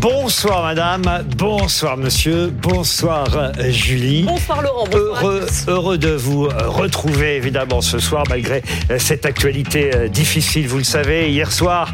Bonsoir madame, bonsoir monsieur, bonsoir euh, Julie. Bonsoir Laurent, bonsoir Heureux, heureux de vous euh, retrouver évidemment ce soir malgré euh, cette actualité difficile, vous le savez. Hier soir,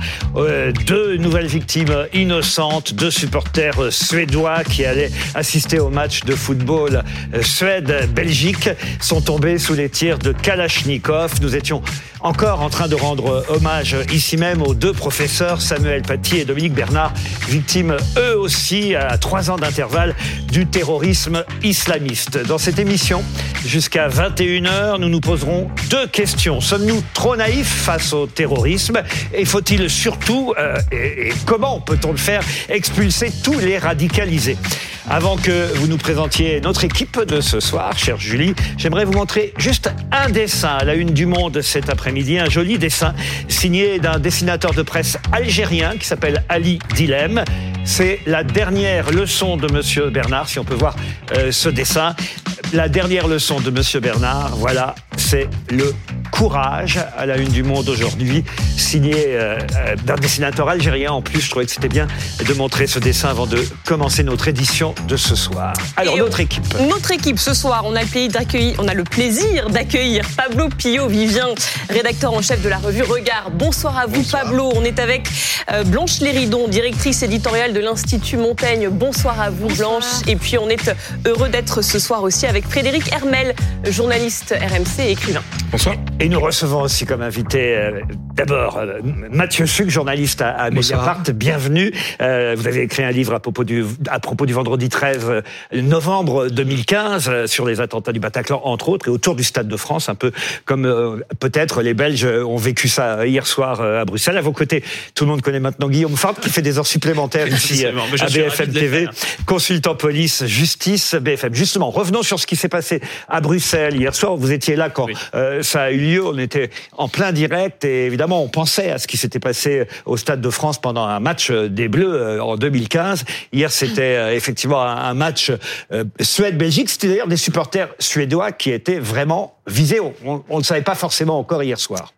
deux nouvelles victimes innocentes, deux supporters suédois qui allaient assister au match de football Suède-Belgique sont tombés sous les tirs de Kalachnikov. Nous étions encore en train de rendre hommage ici même aux deux professeurs, Samuel Paty et Dominique Bernard, victimes eux aussi à trois ans d'intervalle du terrorisme islamiste. Dans cette émission, jusqu'à 21h, nous nous poserons deux questions. Sommes-nous trop naïfs face au terrorisme Et faut-il surtout, euh, et, comment peut-on le faire, expulser tous les radicalisés? Avant que vous nous présentiez notre équipe de ce soir, chère Julie, j'aimerais vous montrer juste un dessin à la une du Monde cet après-midi, un joli dessin signé d'un dessinateur de presse algérien qui s'appelle Ali Dilem. C'est la dernière leçon de Monsieur Bernard, si on peut voir euh, ce dessin. La dernière leçon de Monsieur Bernard, voilà, c'est le courage à la une du monde aujourd'hui, signé euh, euh, d'un dessinateur algérien. En plus, je trouvais que c'était bien de montrer ce dessin avant de commencer notre édition de ce soir. Alors, notre équipe. Notre équipe, ce soir, on a le, pays d'accueillir, on a le plaisir d'accueillir Pablo Pio Vivien, rédacteur en chef de la revue Regard. Bonsoir à vous, Pablo. On est avec Blanche Léridon, directrice éditoriale de l'Institut Montaigne. Bonsoir à vous, Blanche. Et puis, on est heureux d'être ce soir aussi avec Frédéric Hermel, journaliste RMC et écrivain. Bonsoir. Et nous recevons aussi comme invité euh, d'abord euh, Mathieu Suc, journaliste à, à Mediapart. Bienvenue. Euh, vous avez écrit un livre à propos du, à propos du vendredi 13 novembre 2015 sur les attentats du Bataclan, entre autres, et autour du Stade de France, un peu comme peut-être les Belges ont vécu ça hier soir à Bruxelles. À vos côtés, tout le monde connaît maintenant Guillaume Fart qui fait des heures supplémentaires ici à BFM TV, consultant police, justice, BFM. Justement, revenons sur ce qui s'est passé à Bruxelles hier soir. Vous étiez là quand ça a eu lieu. On était en plein direct et évidemment on pensait à ce qui s'était passé au Stade de France pendant un match des Bleus euh, en 2015. Hier c'était euh, effectivement un match euh, Suède-Belgique. C'était d'ailleurs des supporters suédois qui étaient vraiment visés. On ne savait pas forcément encore hier soir.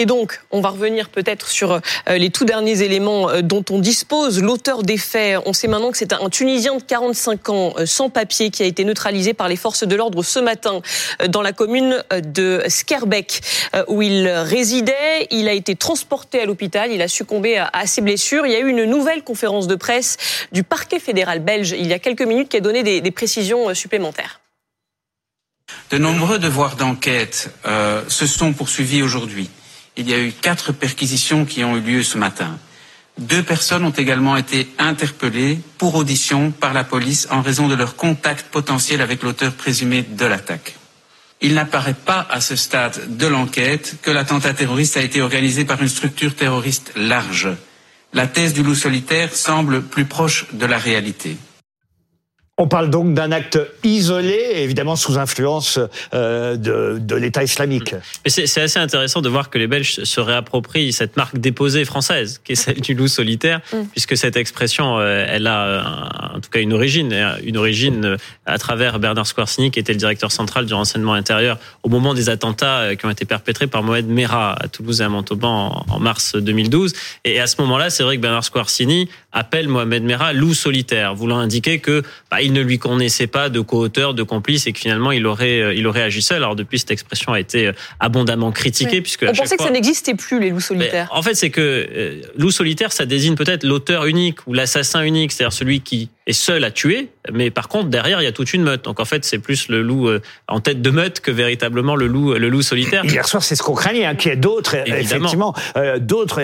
Et donc, on va revenir peut-être sur euh, les tout derniers éléments euh, dont on dispose. L'auteur des faits, on sait maintenant que c'est un Tunisien de 45 ans euh, sans papier qui a été neutralisé par les forces de l'ordre ce matin dans la commune de Skerbeck où il résidait. Il a été transporté à l'hôpital. Il a succombé à ses blessures. Il y a eu une nouvelle conférence de presse du parquet fédéral belge il y a quelques minutes qui a donné des, précisions supplémentaires. De nombreux devoirs d'enquête se sont poursuivis aujourd'hui il y a eu quatre perquisitions qui ont eu lieu ce matin. Deux personnes ont également été interpellées pour audition par la police en raison de leur contact potentiel avec l'auteur présumé de l'attaque. Il n'apparaît pas à ce stade de l'enquête que l'attentat terroriste a été organisé par une structure terroriste large. La thèse du loup solitaire semble plus proche de la réalité. On parle donc d'un acte isolé, évidemment sous influence euh, de, de l'État islamique. C'est assez intéressant de voir que les Belges se réapproprient cette marque déposée française, qui est celle du loup solitaire, mm. puisque cette expression, euh, elle a euh, en tout cas une origine, une origine à travers Bernard Skwarcini, qui était le directeur central du renseignement intérieur au moment des attentats qui ont été perpétrés par Mohamed Merah à Toulouse et à Montauban en, mars 2012. Et à ce moment-là, c'est vrai que Bernard Skwarcini appelle Mohamed Merah loup solitaire, voulant indiquer que bah, il ne lui connaissait pas de co-auteur, de complice et que finalement il aurait, euh, il aurait agi seul. Alors depuis, cette expression a été euh, abondamment critiquée. Puisque On pensait que ça n'existait plus, les loups solitaires. en fait, c'est que euh, loup solitaire, ça désigne peut-être l'auteur unique ou l'assassin unique, c'est-à-dire celui qui est seul à tuer, mais par contre derrière il y a toute une meute. Donc en fait c'est plus le loup en tête de meute que véritablement le loup le loup solitaire. Hier soir c'est ce qu'on craignait, hein, qu'il y ait d'autres effectivement d'autres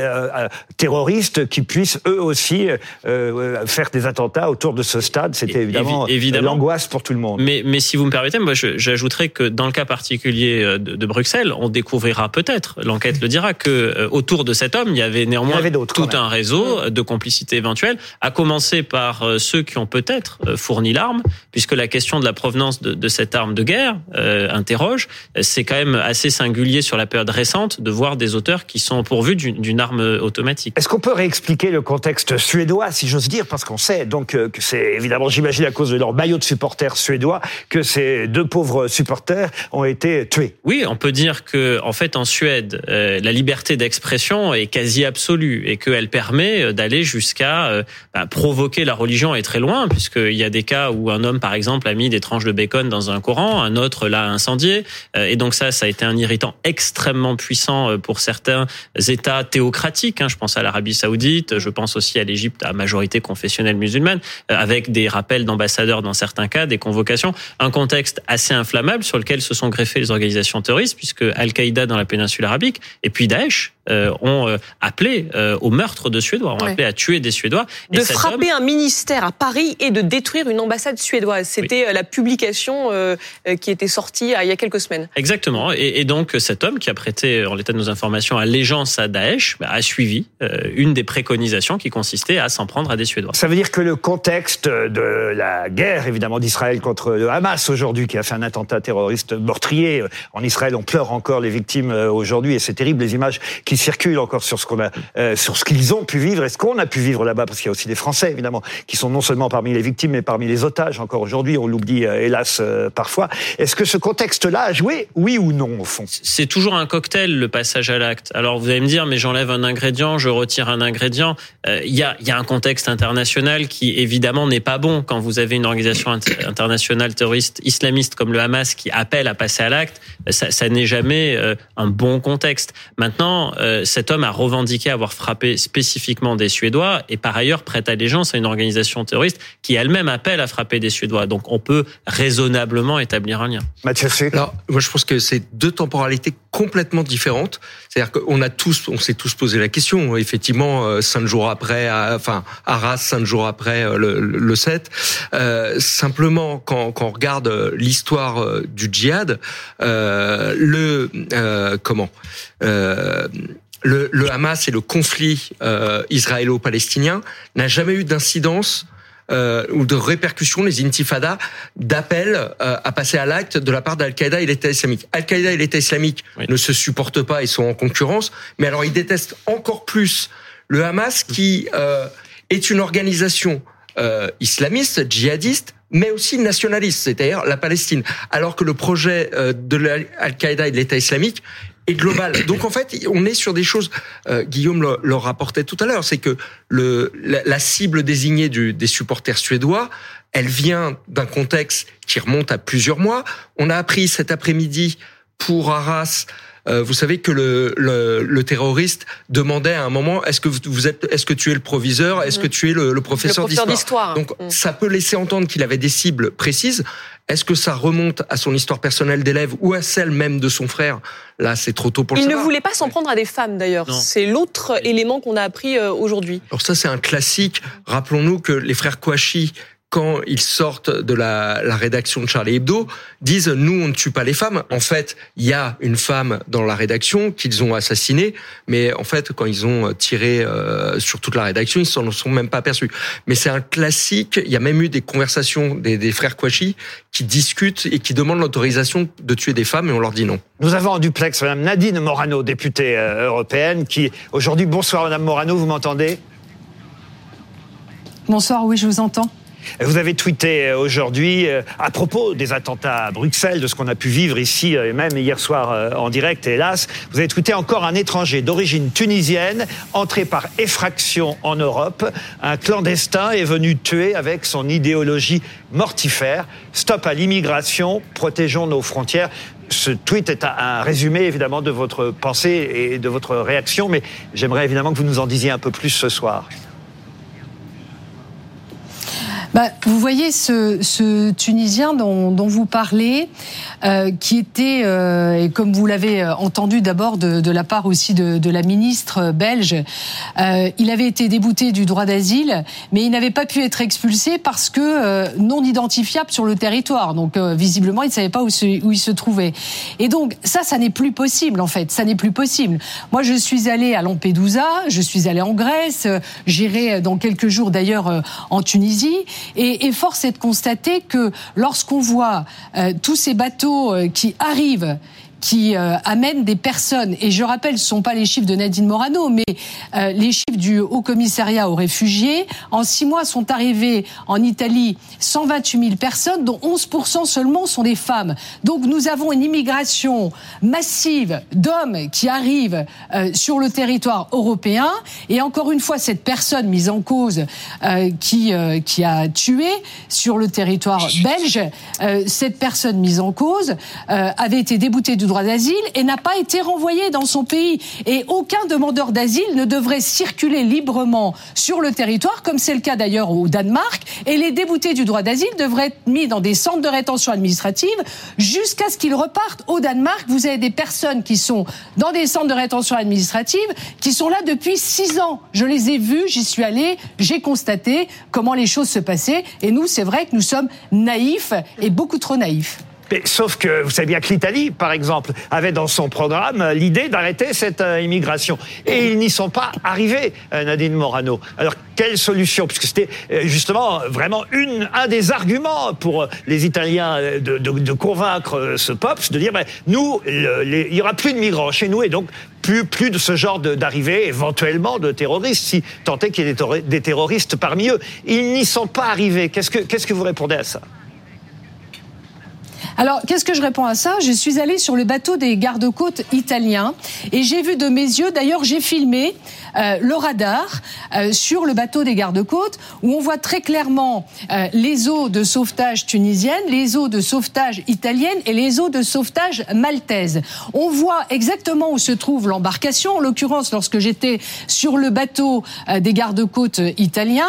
terroristes qui puissent eux aussi faire des attentats autour de ce stade. C'était évidemment évidemment l'angoisse pour tout le monde. Mais, mais si vous me permettez, moi j'ajouterais que dans le cas particulier euh, de, Bruxelles, on découvrira peut-être, l'enquête le dira, que euh, autour de cet homme, il y avait néanmoins tout un réseau de complicité éventuelle, à commencer par euh, ceux qui qui ont peut-être fourni l'arme, puisque la question de la provenance de, de cette arme de guerre interroge. C'est quand même assez singulier sur la période récente de voir des auteurs qui sont pourvus d'une arme automatique. Est-ce qu'on peut réexpliquer le contexte suédois, si j'ose dire, parce qu'on sait donc que c'est évidemment, j'imagine à cause de leur maillot de supporters suédois, que ces deux pauvres supporters ont été tués? Oui, on peut dire que en fait en Suède, la liberté d'expression est quasi absolue et qu'elle permet d'aller jusqu'à bah, provoquer la religion et très puisqu'il y a des cas où un homme, par exemple, a mis des tranches de bacon dans un Coran, un autre l'a incendié, et donc ça, ça a été un irritant extrêmement puissant pour certains États théocratiques. Hein. Je pense à l'Arabie Saoudite, je pense aussi à l'Égypte à majorité confessionnelle musulmane, avec des rappels d'ambassadeurs dans certains cas, des convocations, un contexte assez inflammable sur lequel se sont greffées les organisations terroristes, puisque Al-Qaïda dans la péninsule arabique et puis Daesh euh, ont euh, appelé euh, au meurtre de Suédois, ont appelé à tuer des Suédois. de frapper un ministère à Paris et de détruire une ambassade suédoise. C'était la publication qui était sortie il y a quelques semaines. Exactement. Et, et, donc cet homme qui a prêté, en l'état de nos informations, allégeance à Daesh, bah, a suivi une des préconisations qui consistait à s'en prendre à des Suédois. Ça veut dire que le contexte de la guerre, évidemment, d'Israël contre le Hamas aujourd'hui, qui a fait un attentat terroriste meurtrier en Israël, on pleure encore les victimes aujourd'hui, et c'est terrible les images qui circulent encore sur ce qu'on a, euh, sur ce qu'ils ont pu vivre et ce qu'on a pu vivre là-bas, parce qu'il y a aussi des Français évidemment qui sont non seulement parmi les victimes, mais parmi les otages encore aujourd'hui. On l'oublie euh, hélas euh, parfois. Est-ce que ce contexte-là a joué, oui ou non au fond? C'est toujours un cocktail le passage à l'acte. Alors vous allez me dire, mais j'enlève un ingrédient, je retire un ingrédient. Il y, a, y a un contexte international qui évidemment n'est pas bon quand vous avez une organisation internationale terroriste islamiste comme le Hamas qui appelle à passer à l'acte. Ça n'est jamais un bon contexte. Maintenant euh, cet homme a revendiqué avoir frappé spécifiquement des Suédois et par ailleurs prête allégeance à une organisation terroriste qui elle-même appelle à frapper des Suédois. Donc on peut raisonnablement établir un lien. Mathieu Alors, moi je pense que c'est deux temporalités complètement différentes. C'est-à-dire qu'on a tous, on s'est tous posé la question. Effectivement, euh, cinq jours après, enfin Arras, cinq jours après euh, le, le 7. Euh, simplement, quand, quand on regarde l'histoire du djihad, euh, le comment le, le, Hamas et le conflit euh, israélo-palestinien n'a jamais eu d'incidence euh, ou de répercussions, les intifadas, d'appel euh, à passer à l'acte de la part d'Al-Qaïda et l'État islamique. Al-Qaïda et l'État islamique ne se supportent pas et sont en concurrence, mais alors ils détestent encore plus le Hamas qui euh, est une organisation euh, islamiste, djihadiste, mais aussi nationaliste, c'est-à-dire la Palestine. Alors que le projet euh, de l'Al-Qaïda et de l'État islamique et global. Donc en fait, on est sur des choses. Euh, Guillaume le, rapportait tout à l'heure, c'est que le, la, la cible désignée du, des supporters suédois, elle vient d'un contexte qui remonte à plusieurs mois. On a appris cet après-midi pour Arras euh, vous savez que le, le, le, terroriste demandait à un moment est-ce que vous êtes, est-ce que tu es le proviseur, est-ce que tu es le, le professeur, d'histoire Donc mm. ça peut laisser entendre qu'il avait des cibles précises. Est-ce que ça remonte à son histoire personnelle d'élève ou à celle même de son frère? Là, c'est trop tôt pour le savoir. Il ne voulait pas s'en prendre à des femmes d'ailleurs. C'est l'autre élément qu'on a appris euh, aujourd'hui. Alors ça, c'est un classique. Rappelons-nous que les frères Kouachi quand ils sortent de la, la, rédaction de Charlie Hebdo, disent nous on ne tue pas les femmes. En fait, il y a une femme dans la rédaction qu'ils ont assassinée, mais en fait quand ils ont tiré euh, sur toute la rédaction, ils s'en sont même pas aperçus. Mais c'est un classique. Il y a même eu des conversations des, des frères Kouachi qui discutent et qui demandent l'autorisation de tuer des femmes et on leur dit non. Nous avons en duplex Madame Nadine Morano, députée euh, européenne, qui aujourd'hui bonsoir Madame Morano, vous m'entendez? Bonsoir, oui, je vous entends. Vous avez tweeté euh, aujourd'hui euh, à propos des attentats à Bruxelles, de ce qu'on a pu vivre ici, euh, et même hier soir en direct, hélas. Vous avez tweeté encore un étranger d'origine tunisienne, entré par effraction en Europe. Un clandestin est venu tuer avec son idéologie mortifère. Stop à l'immigration, protégeons nos frontières ce tweet est un résumé évidemment de votre pensée et de votre réaction, mais j'aimerais évidemment que vous nous en disiez un peu plus ce soir. Bah, vous voyez ce, ce Tunisien dont, dont, vous parlez, euh, qui était, euh, et comme vous l'avez entendu d'abord de, de, la part aussi de, de la ministre belge, euh, il avait été débouté du droit d'asile, mais il n'avait pas pu être expulsé parce que euh, non identifiable sur le territoire. Donc euh, visiblement, il ne savait pas où, se, où il se trouvait. Et donc ça, ça n'est plus possible en fait. Ça n'est plus possible. Moi, je suis allée à Lampedusa, je suis allée en Grèce, j'irai dans quelques jours d'ailleurs en Tunisie. Et, force est de constater que lorsqu'on voit euh, tous ces bateaux euh, qui arrivent qui euh, amènent des personnes, et je rappelle, ce ne sont pas les chiffres de Nadine Morano, mais euh, les chiffres du Haut Commissariat aux réfugiés. En six mois sont arrivés en Italie 128 000 personnes, dont 11% seulement sont des femmes. Donc nous avons une immigration massive d'hommes qui arrivent euh, sur le territoire européen. Et encore une fois, cette personne mise en cause euh, qui, qui a tué sur le territoire belge, cette personne mise en cause avait été déboutée du droit d'asile et n'a pas été renvoyée dans son pays. Et aucun demandeur d'asile ne devrait circuler librement sur le territoire, comme c'est le cas d'ailleurs au Danemark. Et les déboutés du droit d'asile devraient être mis dans des centres de rétention administrative jusqu'à ce qu'ils repartent au Danemark. Vous avez des personnes qui sont dans des centres de rétention administrative qui sont là depuis six ans. Je les ai vus, j'y suis allée, j'ai constaté comment les choses se passaient. Et nous, c'est vrai que nous sommes naïfs et beaucoup trop naïfs. Sauf que vous savez bien que l'Italie, par exemple, avait dans son programme l'idée d'arrêter cette euh, immigration. Et ils n'y sont pas arrivés, euh, Nadine Morano. Alors, quelle solution? Puisque c'était euh, justement vraiment une, un des arguments pour les Italiens de, convaincre ce POPS, de dire, ben, nous, il y aura plus de migrants chez nous et donc plus, de ce genre d'arrivée, éventuellement de terroristes, si tant est qu'il y ait des, terro- des terroristes parmi eux. Ils n'y sont pas arrivés. Qu'est-ce que, qu'est-ce que vous répondez à ça? Alors, qu'est-ce que je réponds à ça? Je suis allée sur le bateau des gardes-côtes italiens et j'ai vu de mes yeux, d'ailleurs j'ai filmé euh, le radar euh, sur le bateau des gardes-côtes où on voit très clairement euh, les eaux de sauvetage tunisiennes, les eaux de sauvetage italiennes et les eaux de sauvetage maltaises. On voit exactement où se trouve l'embarcation. En l'occurrence, lorsque j'étais sur le bateau euh, des gardes-côtes italiens,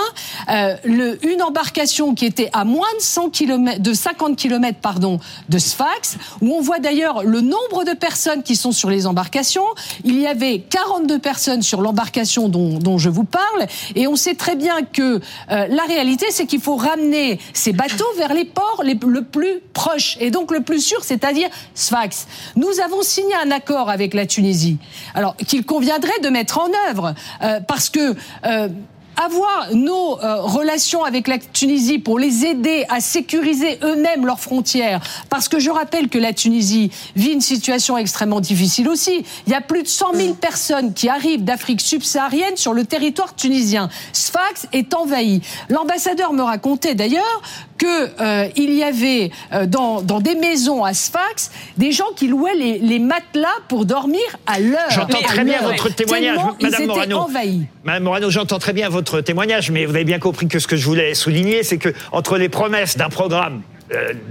euh, le, une embarcation qui était à moins de 100 km, de 50 km, pardon, de Sfax, où on voit d'ailleurs le nombre de personnes qui sont sur les embarcations. Il y avait 42 personnes sur l'embarcation dont, dont je vous parle, et on sait très bien que euh, la réalité, c'est qu'il faut ramener ces bateaux vers les ports les, le plus proches, et donc le plus sûr, c'est-à-dire Sfax. Nous avons signé un accord avec la Tunisie, alors qu'il conviendrait de mettre en œuvre, euh, parce que euh, avoir nos euh, relations avec la Tunisie pour les aider à sécuriser eux-mêmes leurs frontières, parce que je rappelle que la Tunisie vit une situation extrêmement difficile aussi. Il y a plus de 100 000 personnes qui arrivent d'Afrique subsaharienne sur le territoire tunisien. Sfax est envahi. L'ambassadeur me racontait d'ailleurs que euh, il y avait euh, dans, dans des maisons à Sfax des gens qui louaient les, les matelas pour dormir à l'heure. J'entends très bien votre témoignage, Tellement Madame ils Morano. envahis. Madame Morano, j'entends très bien votre témoignage, mais vous avez bien compris que ce que je voulais souligner, c'est que entre les promesses d'un programme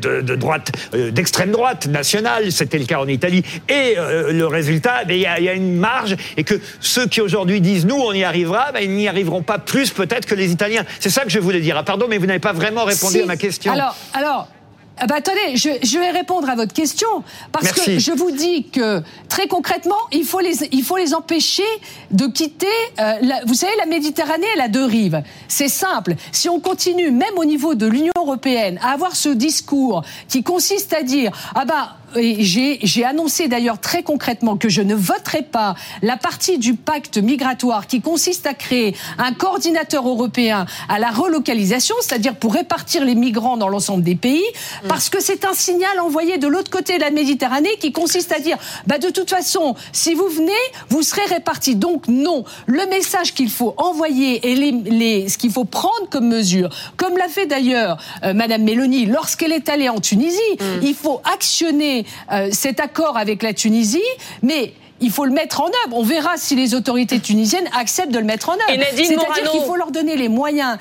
de, de droite, euh, d'extrême droite nationale, c'était le cas en Italie, et euh, le résultat, ben, il y, a, il y a une marge, et que ceux qui aujourd'hui disent nous, on y arrivera, ben, ils n'y arriveront pas plus peut-être que les Italiens. C'est ça que je voulais dire. Ah, pardon, mais vous n'avez pas vraiment répondu Si. à ma question. Alors, alors. Ah bah attendez, je, je vais répondre à votre question parce Merci. que je vous dis que très concrètement, il faut les, il faut les empêcher de quitter. euh, la- vous savez, la Méditerranée, elle a deux rives. C'est simple. Si on continue, même au niveau de l'Union européenne, à avoir ce discours qui consiste à dire ah bah j'ai annoncé d'ailleurs très concrètement que je ne voterai pas la partie du pacte migratoire qui consiste à créer un coordinateur européen à la relocalisation, c'est-à-dire pour répartir les migrants dans l'ensemble des pays, parce que c'est un signal envoyé de l'autre côté de la Méditerranée qui consiste à dire, bah de toute façon, si vous venez, vous serez répartis. Donc non, le message qu'il faut envoyer et les, les, ce qu'il faut prendre comme mesure, comme l'a fait d'ailleurs euh, Madame Mélanie lorsqu'elle est allée en Tunisie, il faut actionner euh, cet accord avec la Tunisie, mais il faut le mettre en œuvre. On verra si les autorités tunisiennes acceptent de le mettre en œuvre. C'est-à-dire qu'il faut leur donner les moyens.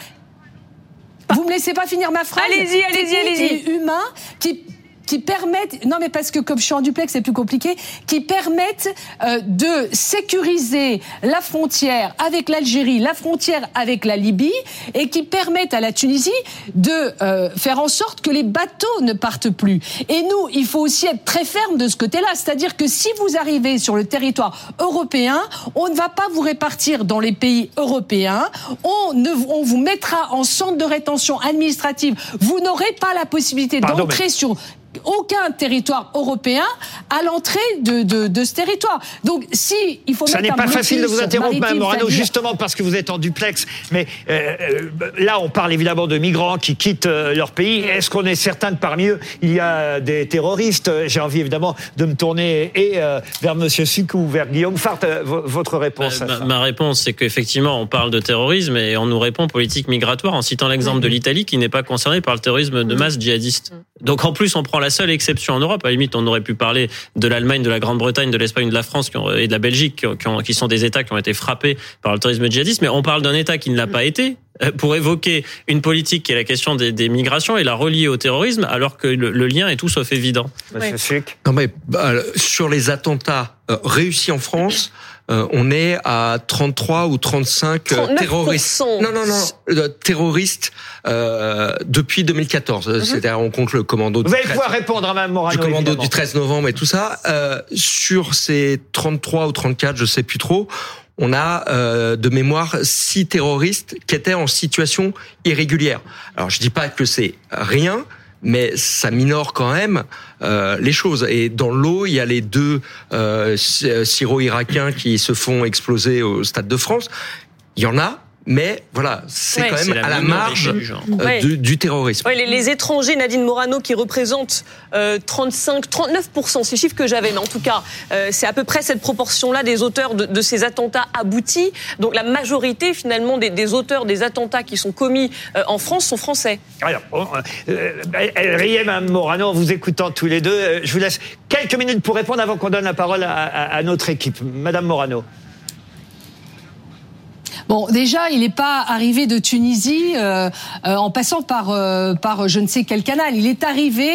Vous me laissez pas finir ma phrase Allez-y, allez-y, allez-y. qui qui permettent, non mais parce que comme je suis en duplex c'est plus compliqué, qui permettent euh, de sécuriser la frontière avec l'Algérie, la frontière avec la Libye, et qui permettent à la Tunisie de euh, faire en sorte que les bateaux ne partent plus. Et nous, il faut aussi être très ferme de ce côté-là, c'est-à-dire que si vous arrivez sur le territoire européen, on ne va pas vous répartir dans les pays européens, on, ne, on vous mettra en centre de rétention administrative, vous n'aurez pas la possibilité d'entrer sur aucun territoire européen à l'entrée de, de, de, ce territoire. Donc, si il faut ça n'est pas facile de vous interrompre, Mme Morano, justement parce que vous êtes en duplex. Mais euh, euh, là, on parle évidemment de migrants qui quittent euh, leur pays. Est-ce qu'on est certain que parmi eux, il y a des terroristes? J'ai envie évidemment de me tourner et vers Monsieur Suc ou vers Guillaume Fart. votre réponse ma, ma, réponse, c'est qu'effectivement, on parle de terrorisme et on nous répond politique migratoire en citant l'exemple de l'Italie qui n'est pas concernée par le terrorisme de masse djihadiste. Donc en plus, on prend la seule exception en Europe. À la limite, on aurait pu parler de l'Allemagne, de la Grande-Bretagne, de l'Espagne, de la France et de la Belgique, qui, ont, qui, sont des États qui ont été frappés par le terrorisme djihadiste. Mais on parle d'un État qui ne l'a pas été euh, pour évoquer une politique qui est la question des, des migrations et la relier au terrorisme, alors que le, le lien est tout sauf évident. Non mais bah, sur les attentats euh, réussis en France. Euh, on est à 33 ou 35 euh, terroristes. Non, non, non, euh, terroristes depuis 2014. Mhm. C'est-à-dire on compte le commando. Vous allez pouvoir répondre à Mme Morano. Du commando du 13 novembre et tout ça. sur ces 33 ou 34, je sais plus trop. On a de mémoire six terroristes qui étaient en situation irrégulière. Alors je dis pas que c'est rien, mais ça minore quand même euh, les choses. Et dans l'eau, il y a les deux euh, syro-irakiens qui se font exploser au Stade de France. Il y en a, mais voilà, c'est quand même à la marge euh, du, du, terrorisme. les, les, étrangers, Nadine Morano, qui représentent 35, 39%, c'est le chiffre que j'avais, mais en tout cas, euh, c'est à peu près cette proportion-là des auteurs de, de, ces attentats aboutis. Donc la majorité, finalement, des, des auteurs des attentats qui sont commis euh, en France sont français. Alors, elle riait, Mme Morano, en vous écoutant tous les deux. Je vous laisse quelques minutes pour répondre avant qu'on donne la parole à, à, à notre équipe. Madame Morano. Bon, déjà, il n'est pas arrivé de Tunisie euh, euh, en passant par euh, par je ne sais quel canal. Il est arrivé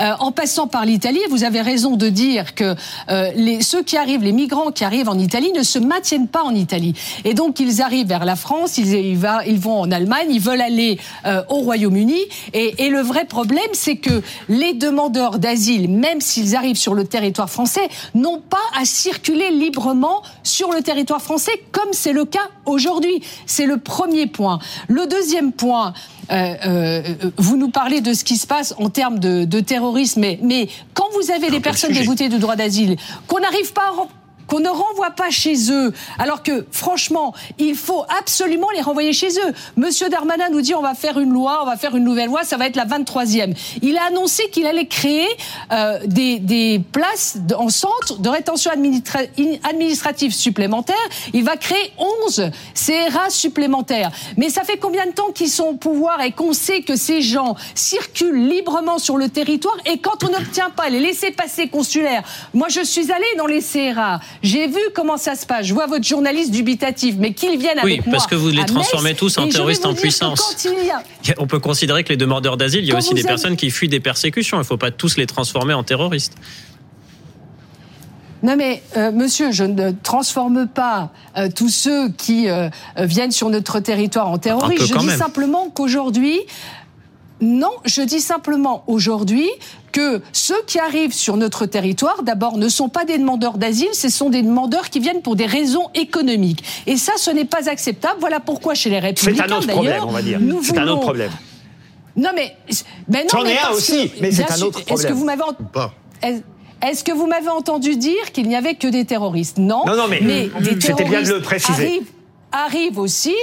euh, en passant par l'Italie. Vous avez raison de dire que euh, les, ceux qui arrivent, les migrants qui arrivent en Italie, ne se maintiennent pas en Italie. Et donc, ils arrivent vers la France, ils, ils, va, ils vont en Allemagne, ils veulent aller euh, au Royaume-Uni. Et, et le vrai problème, c'est que les demandeurs d'asile, même s'ils arrivent sur le territoire français, n'ont pas à circuler librement sur le territoire français, comme c'est le cas aujourd'hui aujourd'hui. C'est le premier point. Le deuxième point, euh, euh, vous nous parlez de ce qui se passe en termes de, de terrorisme, mais, mais, quand vous avez des personnes déboutées de droit d'asile, qu'on n'arrive pas à qu'on ne renvoie pas chez eux, alors que franchement, il faut absolument les renvoyer chez eux. Monsieur Darmanin nous dit on va faire une loi, on va faire une nouvelle loi, ça va être la 23e. Il a annoncé qu'il allait créer euh, des, des, places en centre de rétention administra administrative supplémentaire. Il va créer 11 CRA supplémentaires. Mais ça fait combien de temps qu'ils sont au pouvoir et qu'on sait que ces gens circulent librement sur le territoire et quand on n'obtient pas les laissés-passer consulaires, moi je suis allée dans les CRA, j'ai vu comment ça se passe. Je vois votre journaliste dubitatif, mais qu'il vienne avec moi. Oui, parce que vous les transformez tous en terroristes en puissance. On peut considérer que les demandeurs d'asile, il y a aussi des personnes qui fuient des persécutions. Il ne faut pas tous les transformer en terroristes. Non mais euh, monsieur, je ne transforme pas euh, tous ceux qui euh, viennent sur notre territoire en terroristes. Je dis même. simplement qu'aujourd'hui, non, je dis simplement aujourd'hui que ceux qui arrivent sur notre territoire, d'abord, ne sont pas des demandeurs d'asile, ce sont des demandeurs qui viennent pour des raisons économiques. Et ça, ce n'est pas acceptable. Voilà pourquoi chez les Républicains, C'est un autre problème, on va dire. C'est voulons... un autre problème. Non mais, ben non, C'en est un aussi, que, mais c'est un autre problème. Est-ce que vous m'avez est-ce que vous m'avez entendu dire qu'il n'y avait que des terroristes? Non. Non, non, mais, mais c'était bien de le préciser. Arrivent arrive aussi.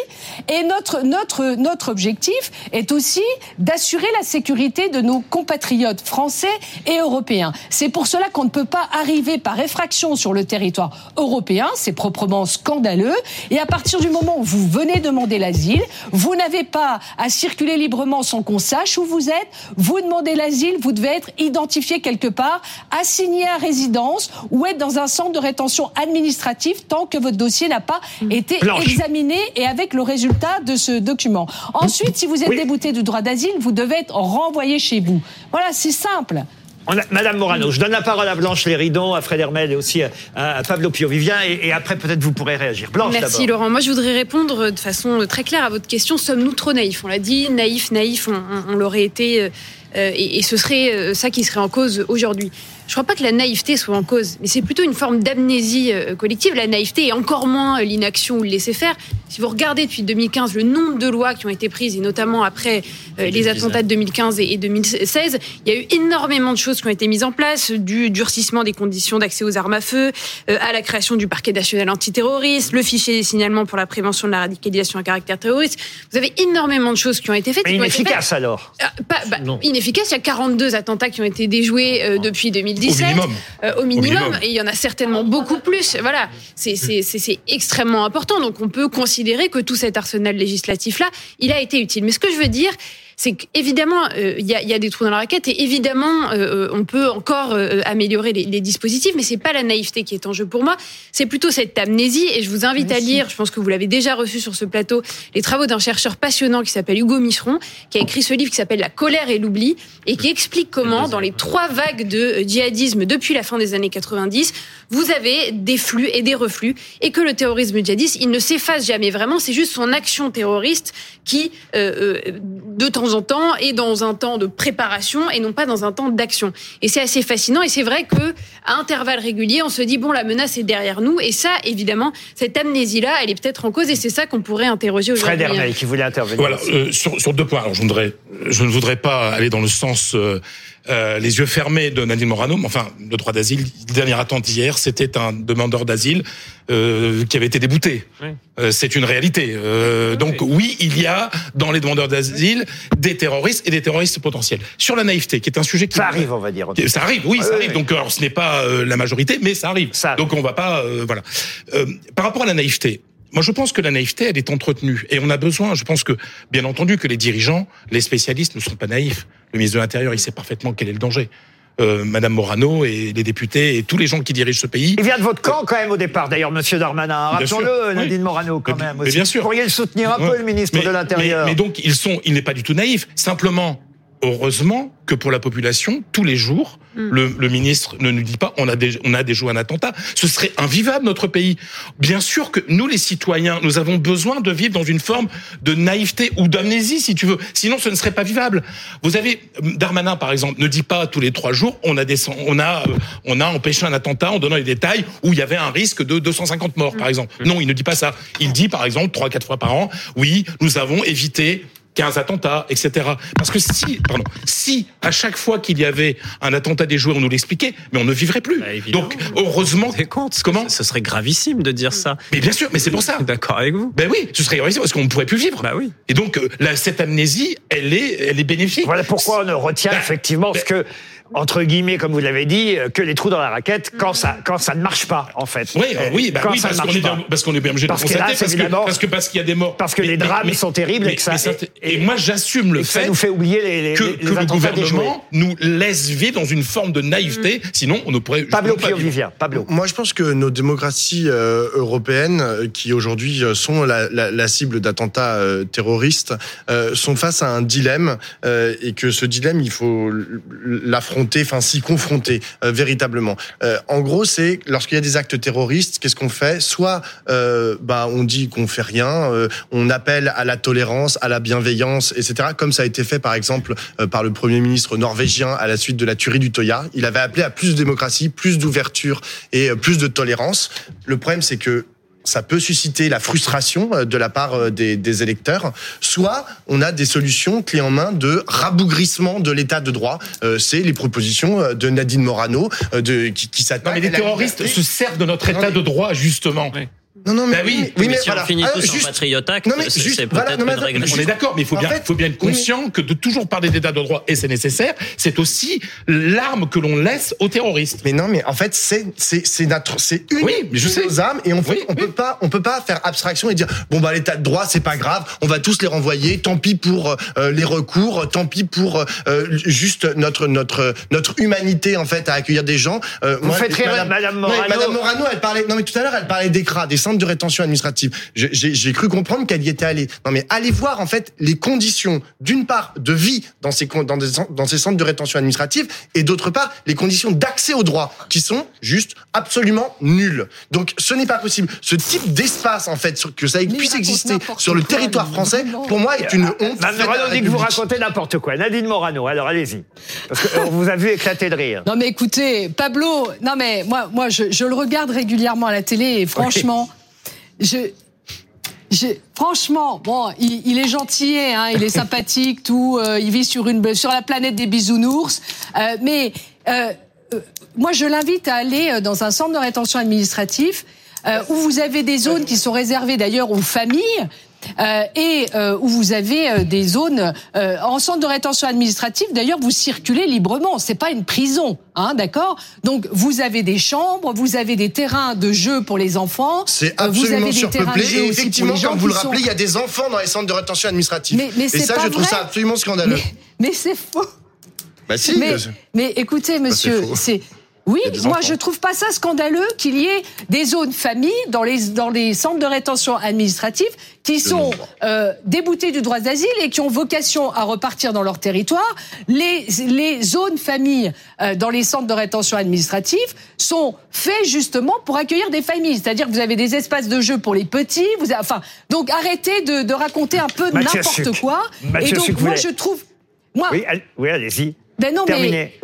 Et notre, notre, notre objectif est aussi d'assurer la sécurité de nos compatriotes français et européens. C'est pour cela qu'on ne peut pas arriver par effraction sur le territoire européen, c'est proprement scandaleux. Et à partir du moment où vous venez demander l'asile, vous n'avez pas à circuler librement sans qu'on sache où vous êtes. Vous demandez l'asile, vous devez être identifié quelque part, assigné à résidence ou être dans un centre de rétention administrative tant que votre dossier n'a pas été Blanche examiné et avec le résultat de ce document. Ensuite, si vous êtes oui. débouté du droit d'asile, vous devez être renvoyé chez vous. Voilà, c'est simple. A, Madame Morano, je donne la parole à Blanche Léridon, à Fred Hermel et aussi à, à Pablo Pio-Vivien, et, et, après peut-être vous pourrez réagir. Blanche Merci Laurent. Moi je voudrais répondre de façon très claire à votre question. Sommes-nous trop naïfs? On l'a dit, naïfs, naïfs, on, on, on l'aurait été euh, et, et ce serait euh, ça qui serait en cause aujourd'hui. Je crois pas que la naïveté soit en cause, mais c'est plutôt une forme d'amnésie euh, collective. La naïveté et encore moins euh, l'inaction ou le laisser-faire. Si vous regardez depuis 2015 le nombre de lois qui ont été prises, et notamment après euh, les attentats de 2015 et et 2016, il y a eu énormément de choses qui ont été mises en place, du durcissement des conditions d'accès aux armes à feu, euh, à la création du parquet national antiterroriste, le fichier des signalements pour la prévention de la radicalisation à caractère terroriste. Vous avez énormément de choses qui ont été faites. Mais inefficace alors. Pas- bah, inefficace. Il y a 42 attentats qui ont été déjoués depuis 2017. Au minimum. Euh, au minimum. minimum. Et il y en a certainement beaucoup plus. Voilà, c'est extrêmement important. Donc on peut considérer que tout cet arsenal législatif-là, il a été utile. Mais ce que je veux dire, c'est qu'évidemment, euh, il y, a, il y a des trous dans la raquette et évidemment, euh, on peut encore euh, améliorer les, les dispositifs, mais c'est pas la naïveté qui est en jeu pour moi, c'est plutôt cette amnésie. Et je vous invite à lire, je pense que vous l'avez déjà reçu sur ce plateau, les travaux d'un chercheur passionnant qui s'appelle Hugo Micheron, qui a écrit ce livre qui s'appelle La colère et l'oubli et qui explique comment, dans les trois vagues de euh, djihadisme depuis la fin des années 90, vous avez des flux et des reflux et que le terrorisme djihadiste, il ne s'efface jamais. Vraiment, c'est juste son action terroriste qui, euh, euh, de temps en temps, est dans un temps de préparation et non pas dans un temps d'action. Et c'est assez fascinant et c'est vrai que à intervalles réguliers, on se dit bon, la menace est derrière nous et ça, évidemment, cette amnésie-là, elle est peut-être en cause et c'est ça qu'on pourrait interroger Fred aujourd'hui. Hermel qui voulait intervenir. Voilà, euh, sur, sur deux points. Alors, je, voudrais, je ne voudrais pas aller dans le sens euh, euh, les yeux fermés de Nadine Morano, mais enfin, le droit d'asile, dernière attente hier, c'était un demandeur d'asile euh, qui avait été débouté. Oui. Euh, c'est une réalité. Euh, donc oui, il y a dans les demandeurs d'asile des terroristes et des terroristes potentiels. Sur la naïveté, qui est un sujet qui Ça arrive, on va dire. ça arrive, oui, ça arrive. Donc, alors, ce n'est pas euh, la majorité, mais ça arrive. Ça arrive. Donc, on va pas, euh, voilà. Euh, par rapport à la naïveté, moi, je pense que la naïveté, elle est entretenue, et on a besoin. Je pense que, bien entendu, que les dirigeants, les spécialistes, ne sont pas naïfs. Le ministre de l'Intérieur, il sait parfaitement quel est le danger. Euh, Madame Morano et les députés et tous les gens qui dirigent ce pays. Il vient de votre camp quand même au départ, d'ailleurs, Monsieur Darmanin. Rappelons-le, oui. Nadine Morano, quand Mais- même. mais bien sûr. Vous pourriez le soutenir un peu, le ministre Mais- de l'Intérieur. Mais, mais donc, ils sont, il n'est pas du tout naïf. Simplement, heureusement que pour la population, tous les jours, Mm. le, le ministre ne nous dit pas on a des, on a déjoué un attentat. Ce serait invivable notre pays. Bien sûr que nous, les citoyens, nous avons besoin de vivre dans une forme de naïveté ou d'amnésie, si tu veux. Sinon, ce ne serait pas vivable. Vous avez Darmanin, par exemple, ne dit pas tous les trois jours on a des, on a, euh, on a empêché un attentat en donnant les détails où il y avait un risque de 250 morts, par exemple. Non, il ne dit pas ça. Il dit, par exemple, trois, quatre fois par an, oui, nous avons évité 15 attentats, etc. Parce que si, pardon, si à chaque fois qu'il y avait un attentat déjoué, on nous l'expliquait, mais on ne vivrait plus. Bah, évidemment. Donc, heureusement, Vous compte Comment Ce serait gravissime de dire ça. mais bien sûr, mais c'est pour ça. D'accord avec vous. Ben oui, ce serait réussi parce qu'on ne pourrait plus vivre. Bah oui. Et donc, euh, là, cette amnésie, elle est, elle est bénéfique. Voilà pourquoi on ne retient Bah, effectivement bah, ce que, entre guillemets, comme vous l'avez dit, euh, que les trous dans la raquette quand ça, quand ça ne marche pas, en fait. Oui, Euh, oui, bah quand oui, ça parce qu'on est bien, parce qu'on est bien obligé de Parce que constater, là, parce que, évidemment- parce que parce qu'il y a des morts, parce que les drames sont terribles et que ça- et- et, moi j'assume le ça fait nous fait oublier les, les, que, les que le gouvernement nous laisse vivre dans une forme de naïveté, sinon on ne pourrait Pablo pas Pablo. Moi, je pense que nos démocraties euh, européennes, qui aujourd'hui sont la, la- la cible d'attentats euh, terroristes, euh, sont face à un dilemme euh, et que ce dilemme, il faut l- enfin s'y confronter euh, véritablement. Euh, en gros, c'est lorsqu'il y a des actes terroristes, qu'est-ce qu'on fait? Soit, euh, bah, on dit qu'on fait rien, euh, on appelle à la tolérance, à la bienveillance, etc. Comme ça a été fait, par exemple, par le premier ministre norvégien à la suite de la tuerie du Toya. Il avait appelé à plus de démocratie, plus d'ouverture et plus de tolérance. Le problème, c'est que ça peut susciter la frustration euh, de la part euh, des, des électeurs. Soit on a des solutions clés en main de rabougrissement de l'état de droit. Euh, c'est les propositions euh, de Nadine Morano euh, de, qui, qui Non, s'attaquent mais les terroristes liberté. se servent de notre état de droit, justement. Oui. Non, non, mais Bah oui. oui, mais si on finit Ah, tous en juste- Patriot Act, Non, mais c'est juste- c'est voilà, peut-être non, mais une attends, régression. On est d'accord, mais il faut En bien, fait, faut bien être oui. conscient que de toujours parler d'état de droit, et c'est nécessaire, c'est aussi l'arme que l'on laisse aux terroristes. Mais non, mais en fait, c'est c'est c'est notre c'est une Oui, mais je de sais. nos âmes et on peut Oui, on oui. peut pas on peut pas faire abstraction et dire bon bah l'état de droit c'est pas grave, on va tous les renvoyer, tant pis pour euh, les recours, tant pis pour euh, juste notre notre notre humanité en fait à accueillir des gens. Euh, Vous faites rire Madame mais Morano. Madame Morano, elle parlait non mais tout à l'heure elle parlait et de rétention administrative. J'ai cru comprendre qu'elle y était allée. Non, mais allez voir en fait les conditions, d'une part, de vie dans ces con- dans, des, cen- dans ces centres de rétention administrative, et d'autre part, les conditions d'accès aux droits qui sont juste absolument nulles. Donc, ce n'est pas possible. Ce type d'espace en fait, sur- que ça puisse exister sur le quoi, territoire français, pour moi, est une honte. Madame Morano dit que vous racontez n'importe quoi. Nadine Morano, alors allez-y. Parce qu'on vous a vu éclater de rire. Non mais écoutez, Pablo, non mais moi, moi je, je le regarde régulièrement à la télé et franchement, je, franchement, bon, il, il est gentil, hein, il est sympathique, tout, euh, il vit sur une sur la planète des bisounours, euh, mais euh, euh, moi je l'invite à aller euh, dans un centre de rétention administratif euh, où vous avez des zones qui sont réservées d'ailleurs aux familles. Euh, et euh, où vous avez euh, des zones euh, en centre de rétention administrative. D'ailleurs, vous circulez librement. C'est pas une prison, hein, d'accord? Donc, vous avez des chambres, vous avez des terrains de jeu pour les enfants. C'est absolument surpeuplé. Et effectivement, comme vous le rappelez, il y a des enfants dans les centres de rétention administrative. Mais- mais et ça, pas je trouve vrai. ça absolument scandaleux. Mais, mais c'est faux. Bah si. Mais, mais écoutez, monsieur, c'est oui, moi je trouve pas ça scandaleux qu'il y ait des zones familles dans les dans les centres de rétention administrative qui sont euh, déboutés du droit d'asile et qui ont vocation à repartir dans leur territoire. Les les zones familles euh, dans les centres de rétention administrative sont faits justement pour accueillir des familles, c'est-à-dire que vous avez des espaces de jeu pour les petits. Vous avez- enfin donc arrêtez de, de raconter un peu n'importe quoi. Mathieu et donc Suc, moi je trouve moi Oui, allez- oui allez-y. ben non mais Terminé.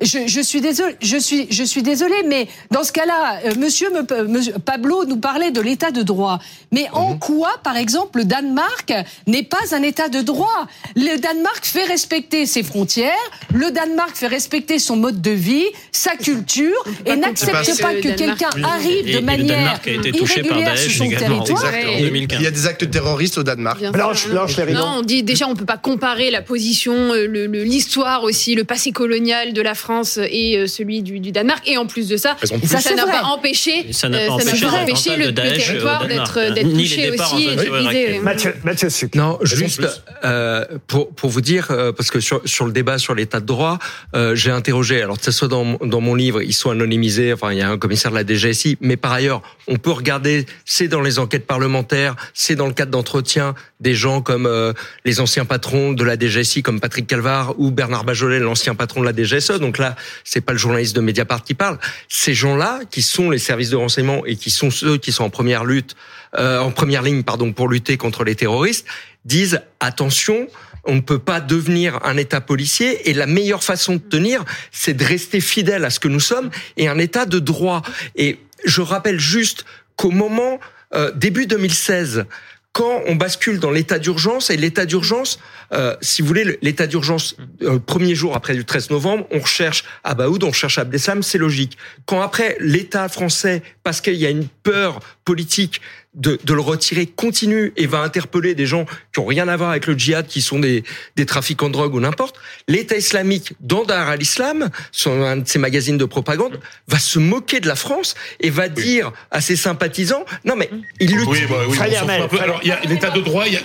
Je, je suis désolé, je suis, je suis désolé, mais dans ce cas-là, euh, Monsieur, me- monsieur Pablo nous parlait de l'état de droit. Mais Mhm. en quoi, par exemple, le Danemark n'est pas un état de droit? Le Danemark fait respecter ses frontières, le Danemark fait respecter son mode de vie, sa culture, et n'accepte pas que quelqu'un Oui. arrive Et- de manière Danemark a été touché par irrégulière sur Daesh son territoire. Exactement. En Ouais. 2015. Il y a des actes terroristes au Danemark. Bien Blanche. Blanche Lérinon. Non, on dit déjà on peut pas comparer la position, euh, le- le- l'histoire aussi, le passé colonial de la France et euh, celui du, du Danemark. Et en plus de ça, Et ça, n'a pas empêché, Et ça n'a euh, pas pas empêché le, de le au territoire d'être hein. touché aussi, euh, visé. Mathieu, Mathieu Suc. Non, juste euh, pour pour vous dire euh, parce que sur sur le débat sur l'état de droit, euh, j'ai interrogé. Alors que ce soit dans mon- dans mon livre, ils sont anonymisés. Enfin, il y a un commissaire de la DGSI, mais par ailleurs, on peut regarder. C'est dans les enquêtes parlementaires, c'est dans le cadre d'entretien des gens comme euh, les anciens patrons de la DGSI, comme Patrick Calvar ou Bernard Bajolet, l'ancien patron de la DGSE. Donc là, c'est pas le journaliste de Mediapart qui parle. Ces gens-là, qui sont les services de renseignement et qui sont ceux qui sont en première lutte, euh, en première ligne, pardon, pour lutter contre les terroristes, disent attention. On ne peut pas devenir un État policier et la meilleure façon de tenir, c'est de rester fidèle à ce que nous sommes et un État de droit. Et je rappelle juste qu'au moment euh, début 2016, quand on bascule dans l'état d'urgence et l'état d'urgence, euh, si vous voulez, l'état d'urgence euh, premier jour après du 13 novembre, on recherche Abaoud, on recherche Abdeslam, c'est logique. Quand après l'État français, parce qu'il y a une peur politique de, de le retirer, continue et va interpeller des gens qui ont rien à voir avec le djihad, qui sont des, des trafiquants de drogue ou n'importe, l'État islamique dans Dar al-Islam, sur un de ses magazines de propagande, va se moquer de la France et va dire à ses sympathisants, non mais il lutte Oui, bah, oui, on un peu. Alors, il y a l'état de droit, il y a,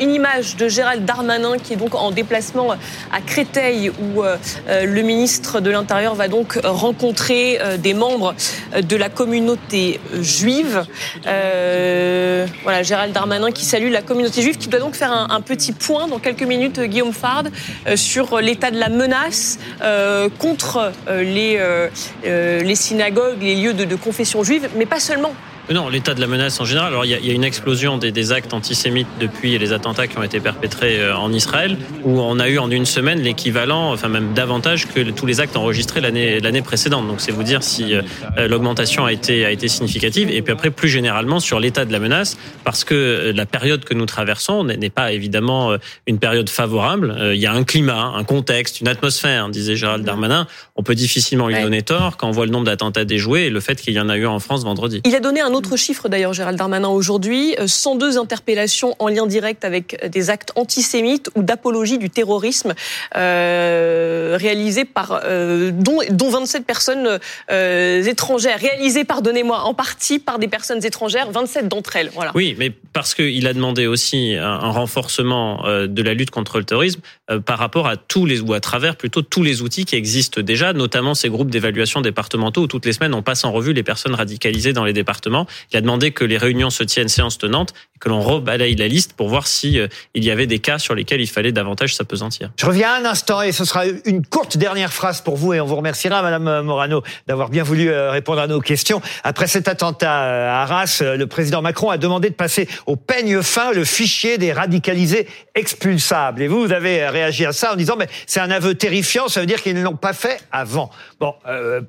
Une image de Gérald Darmanin qui est donc en déplacement à Créteil où euh, euh, le ministre de l'Intérieur va donc rencontrer euh, des membres euh, de la communauté euh, juive. Euh, voilà, Gérald Darmanin qui salue la communauté juive qui doit donc faire un, petit point dans quelques minutes, euh, Guillaume Fard, euh, sur l'état de la menace euh, contre euh, les, euh, euh, les synagogues, les lieux de confession juive, mais pas seulement. Non, l'état de la menace en général. Alors, il y y a une explosion des, des actes antisémites depuis les attentats qui ont été perpétrés euh, en Israël, où on a eu en une semaine l'équivalent, enfin même davantage que tous les actes enregistrés l'année l'année précédente. Donc, c'est vous dire si euh, l'augmentation a été a été significative. Et puis après, plus généralement sur l'état de la menace, parce que euh, la période que nous traversons n'est pas évidemment euh, une période favorable. Euh, Il y a un climat, un contexte, une atmosphère, disait Gérald Darmanin. On peut difficilement lui donner tort quand on voit le nombre d'attentats déjoués et le fait qu'il y en a eu en France vendredi. Il a donné un autre chiffre d'ailleurs, Gérald Darmanin, aujourd'hui, 102 interpellations en lien direct avec des actes antisémites ou d'apologie du terrorisme euh, réalisés par, euh, dont, dont 27 personnes euh, étrangères, réalisées, pardonnez-moi, en partie par des personnes étrangères, 27 d'entre elles. Voilà. Oui, mais parce qu'il a demandé aussi un, un renforcement euh, de la lutte contre le terrorisme euh, par rapport à tous les, ou à travers plutôt tous les outils qui existent déjà, notamment ces groupes d'évaluation départementaux où toutes les semaines on passe en revue les personnes radicalisées dans les départements. Il a demandé que les réunions se tiennent séance tenante et que l'on rebalaye la liste pour voir si euh, il y avait des cas sur lesquels il fallait davantage s'apesantir. Je reviens un instant et ce sera une courte dernière phrase pour vous et on vous remerciera, Madame Morano, d'avoir bien voulu euh, répondre à nos questions. Après cet attentat euh, à Arras, le président Macron a demandé de passer au peigne fin le fichier des radicalisés expulsables. Et vous, vous avez réagi à ça en disant, mais c'est un aveu terrifiant, ça veut dire qu'ils ne l'ont pas fait avant. Bon, euh,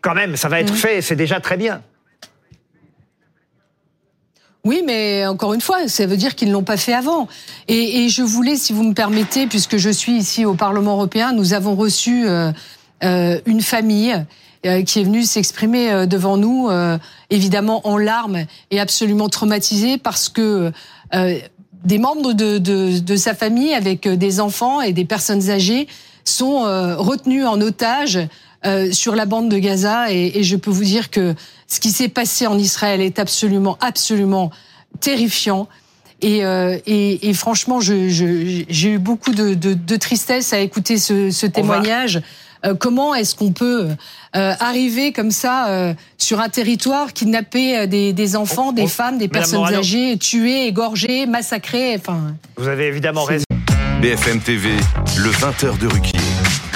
quand même, ça va être fait, c'est déjà très bien. Oui, mais encore une fois, ça veut dire qu'ils ne l'ont pas fait avant. Et, et, je voulais, si vous me permettez, puisque je suis ici au Parlement européen, nous avons reçu euh, euh, une famille euh, qui est venue s'exprimer euh, devant nous, euh, évidemment en larmes et absolument traumatisée parce que des membres de, de, de, sa famille, avec des enfants et des personnes âgées, sont retenus en otage sur la bande de Gaza. Et, et je peux vous dire que ce qui s'est passé en Israël est absolument, absolument terrifiant. Et, euh, et, et franchement, j'ai je, eu beaucoup de, de, de, tristesse à écouter ce, ce témoignage. Euh, comment est-ce qu'on peut euh, arriver comme ça euh, sur un territoire, kidnapper des, des enfants, des femmes, des personnes âgées, tuer, égorger, massacrer Enfin. Vous avez évidemment raison. BFM TV, le 20h de Ruquier.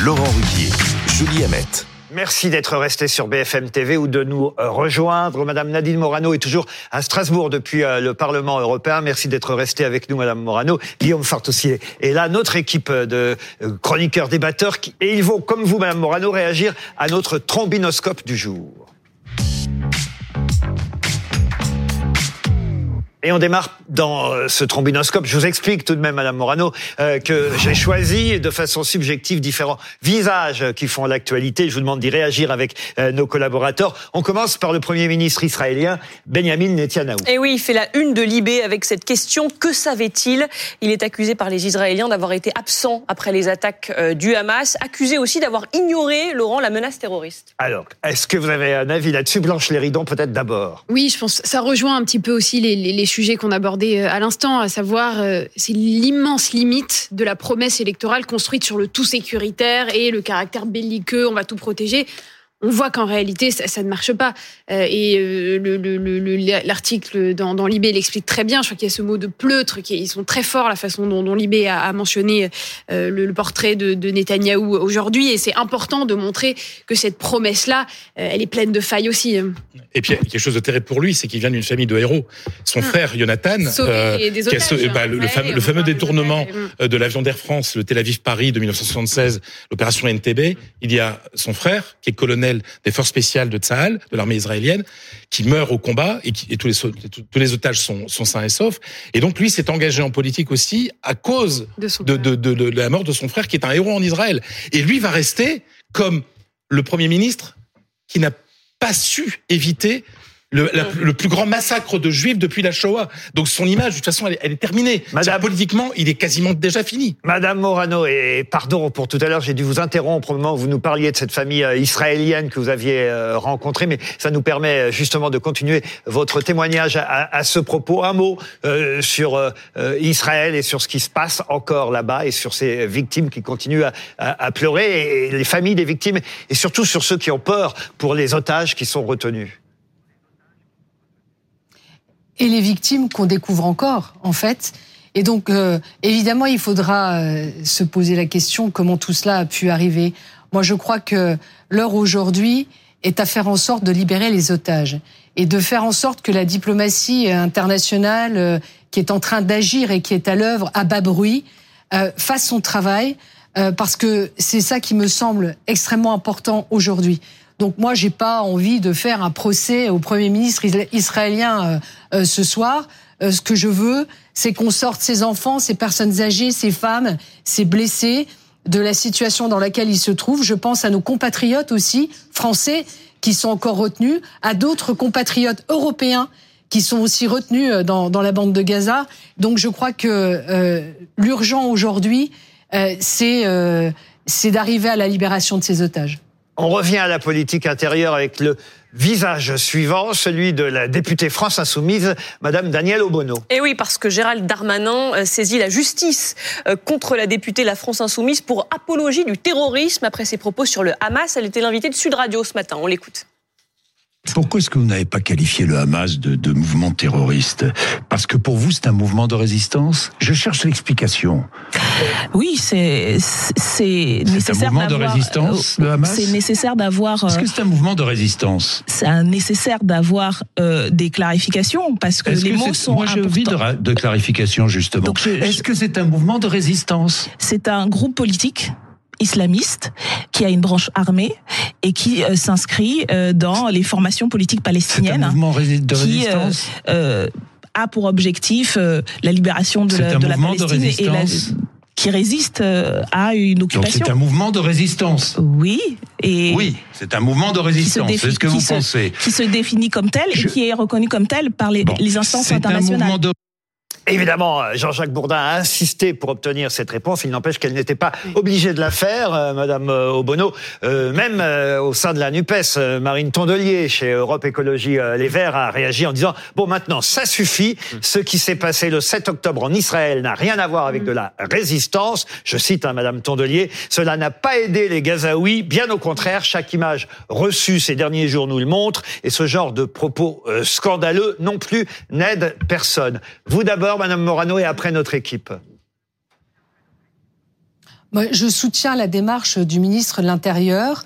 Laurent Ruquier, Julie Hamet. Merci d'être resté sur BFM TV ou de nous rejoindre. Madame Nadine Morano est toujours à Strasbourg depuis le Parlement européen. Merci d'être resté avec nous, Madame Morano. Guillaume Fartoussier est là, notre équipe de chroniqueurs débatteurs. Et ils vont, comme vous, Madame Morano, réagir à notre trombinoscope du jour. Et on démarre dans ce trombinoscope. Je vous explique tout de même, Madame Morano, euh, que j'ai choisi de façon subjective différents visages qui font l'actualité. Je vous demande d'y réagir avec euh, nos collaborateurs. On commence par le Premier ministre israélien, Benjamin Netanyahu. Et oui, il fait la une de Libé avec cette question. Que savait-il? Il est accusé par les Israéliens d'avoir été absent après les attaques euh, du Hamas, accusé aussi d'avoir ignoré, Laurent, la menace terroriste. Alors, est-ce que vous avez un avis là-dessus? Blanche Léridon, peut-être d'abord Oui, je pense ça rejoint un petit peu aussi les, les, les sujet qu'on abordait à l'instant, à savoir c'est l'immense limite de la promesse électorale construite sur le tout sécuritaire et le caractère belliqueux, on va tout protéger on voit qu'en réalité, ça, ça, ne marche pas. Euh, et euh, l'article dans, dans Libé l'explique très bien. Je crois qu'il y a ce mot de pleutre, qui ils sont très forts, la façon dont, dont Libé a, a mentionné euh, le, le, portrait de, de Netanyahou aujourd'hui. Et c'est important de montrer que cette promesse-là, elle est pleine de failles aussi. Et puis, il y a quelque chose de terrible pour lui, c'est qu'il vient d'une famille de héros. Son hum. frère, Jonathan, a, bah, le, fameux, le fameux détournement hum. de l'avion d'Air France, le Tel Aviv-Paris de 1976, l'opération NTB, il y a son frère, qui est colonel des forces spéciales de Tsahal, de l'armée israélienne, qui meurt au combat et, qui, et tous, les, tous les otages sont, sont sains et saufs. Et donc lui s'est engagé en politique aussi à cause de, de, de, de, de la mort de son frère, qui est un héros en Israël. Et lui va rester comme le premier ministre qui n'a pas su éviter le, la, le, plus grand massacre de juifs depuis la Shoah. Donc son image, de toute façon, elle est, elle est terminée. Madame, politiquement, il est quasiment déjà fini. Madame Morano, et pardon pour tout à l'heure, j'ai dû vous interrompre au moment où vous nous parliez de cette famille euh, israélienne que vous aviez euh, rencontrée, mais ça nous permet euh, justement de continuer votre témoignage à, à ce propos. Un mot euh, sur euh, Israël et sur ce qui se passe encore là-bas et sur ces victimes qui continuent à, à, à pleurer, et les familles des victimes, et surtout sur ceux qui ont peur pour les otages qui sont retenus et les victimes qu'on découvre encore, en fait. Et donc, euh, évidemment, il faudra euh, se poser la question comment tout cela a pu arriver. Moi, je crois que l'heure aujourd'hui est à faire en sorte de libérer les otages et de faire en sorte que la diplomatie internationale euh, qui est en train d'agir et qui est à l'œuvre à bas bruit euh, fasse son travail euh, parce que c'est ça qui me semble extrêmement important aujourd'hui. Donc moi, j'ai pas envie de faire un procès au Premier ministre israélien euh, euh, ce soir. Euh, ce que je veux, c'est qu'on sorte ces enfants, ces personnes âgées, ces femmes, ces blessés de la situation dans laquelle ils se trouvent. Je pense à nos compatriotes aussi, français, qui sont encore retenus, à d'autres compatriotes européens qui sont aussi retenus dans, dans la bande de Gaza. Donc je crois que euh, l'urgent aujourd'hui, euh, c'est euh, c'est d'arriver à la libération de ces otages. On revient à la politique intérieure avec le visage suivant, celui de la députée France Insoumise, Madame Danielle Obono. Et oui, parce que Gérald Darmanin euh, saisit la justice euh, contre la députée La France Insoumise pour apologie du terrorisme après ses propos sur le Hamas. Elle était l'invitée de Sud Radio ce matin. On l'écoute. Pourquoi est-ce que vous n'avez pas qualifié le Hamas de, de mouvement terroriste Parce que pour vous, c'est un mouvement de résistance Je cherche l'explication. Oui, c'est c'est nécessaire un mouvement de d'avoir- résistance, euh, le Hamas C'est nécessaire d'avoir. Est-ce euh, que c'est un mouvement de résistance C'est nécessaire d'avoir euh, des clarifications parce que les que mots sont Moi, je vis de, importants. ra- de clarification, justement. Je- Est-ce que c'est un mouvement de résistance C'est un groupe politique islamiste qui a une branche armée et qui euh, s'inscrit euh, dans les formations politiques C'est un palestiniennes mouvement de qui, euh, résistance euh, a pour objectif la libération de la, un de la mouvement de Palestine et la- résistance qui résiste à une occupation. c'est un mouvement de résistance Oui, et Oui, c'est un mouvement de résistance, c'est ce que qui vous se- pensez. qui se définit comme tel Je- et qui est reconnu comme tel par les, Bon, les instances un internationales. mouvement de Évidemment, euh, Jean-Jacques Bourdin a insisté pour obtenir cette réponse. Il n'empêche qu'elle n'était pas obligée de la faire, euh, Madame euh, Obono. Euh, même euh, au sein de la Nupes, Marine Tondelier, chez Europe Écologie Les Verts, a réagi en disant bon, maintenant, ça suffit. Ce qui s'est passé le 7 octobre en Israël n'a rien à voir avec de la résistance. Je cite hein, Madame Tondelier. Cela n'a pas aidé les Gazaouis. Bien au contraire, chaque image reçue ces derniers jours nous le montre. Et ce genre de propos scandaleux non plus n'aide personne. Vous d'abord, Madame Morano, et après notre équipe. Je soutiens la démarche du ministre de l'Intérieur.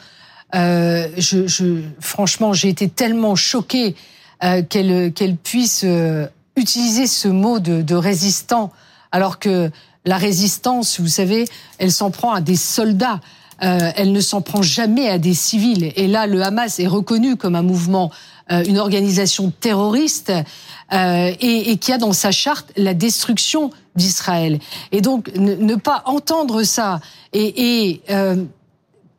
Euh, franchement, j'ai été tellement choquée euh, qu'elle puisse euh, utiliser ce mot de, de résistant, alors que la résistance, vous savez, elle s'en prend à des soldats. Elle ne s'en prend jamais à des civils. Et là, le Hamas est reconnu comme un mouvement, une organisation terroriste, euh, et, et qui a dans sa charte la destruction d'Israël. Et donc, ne, ne pas entendre ça et, et euh,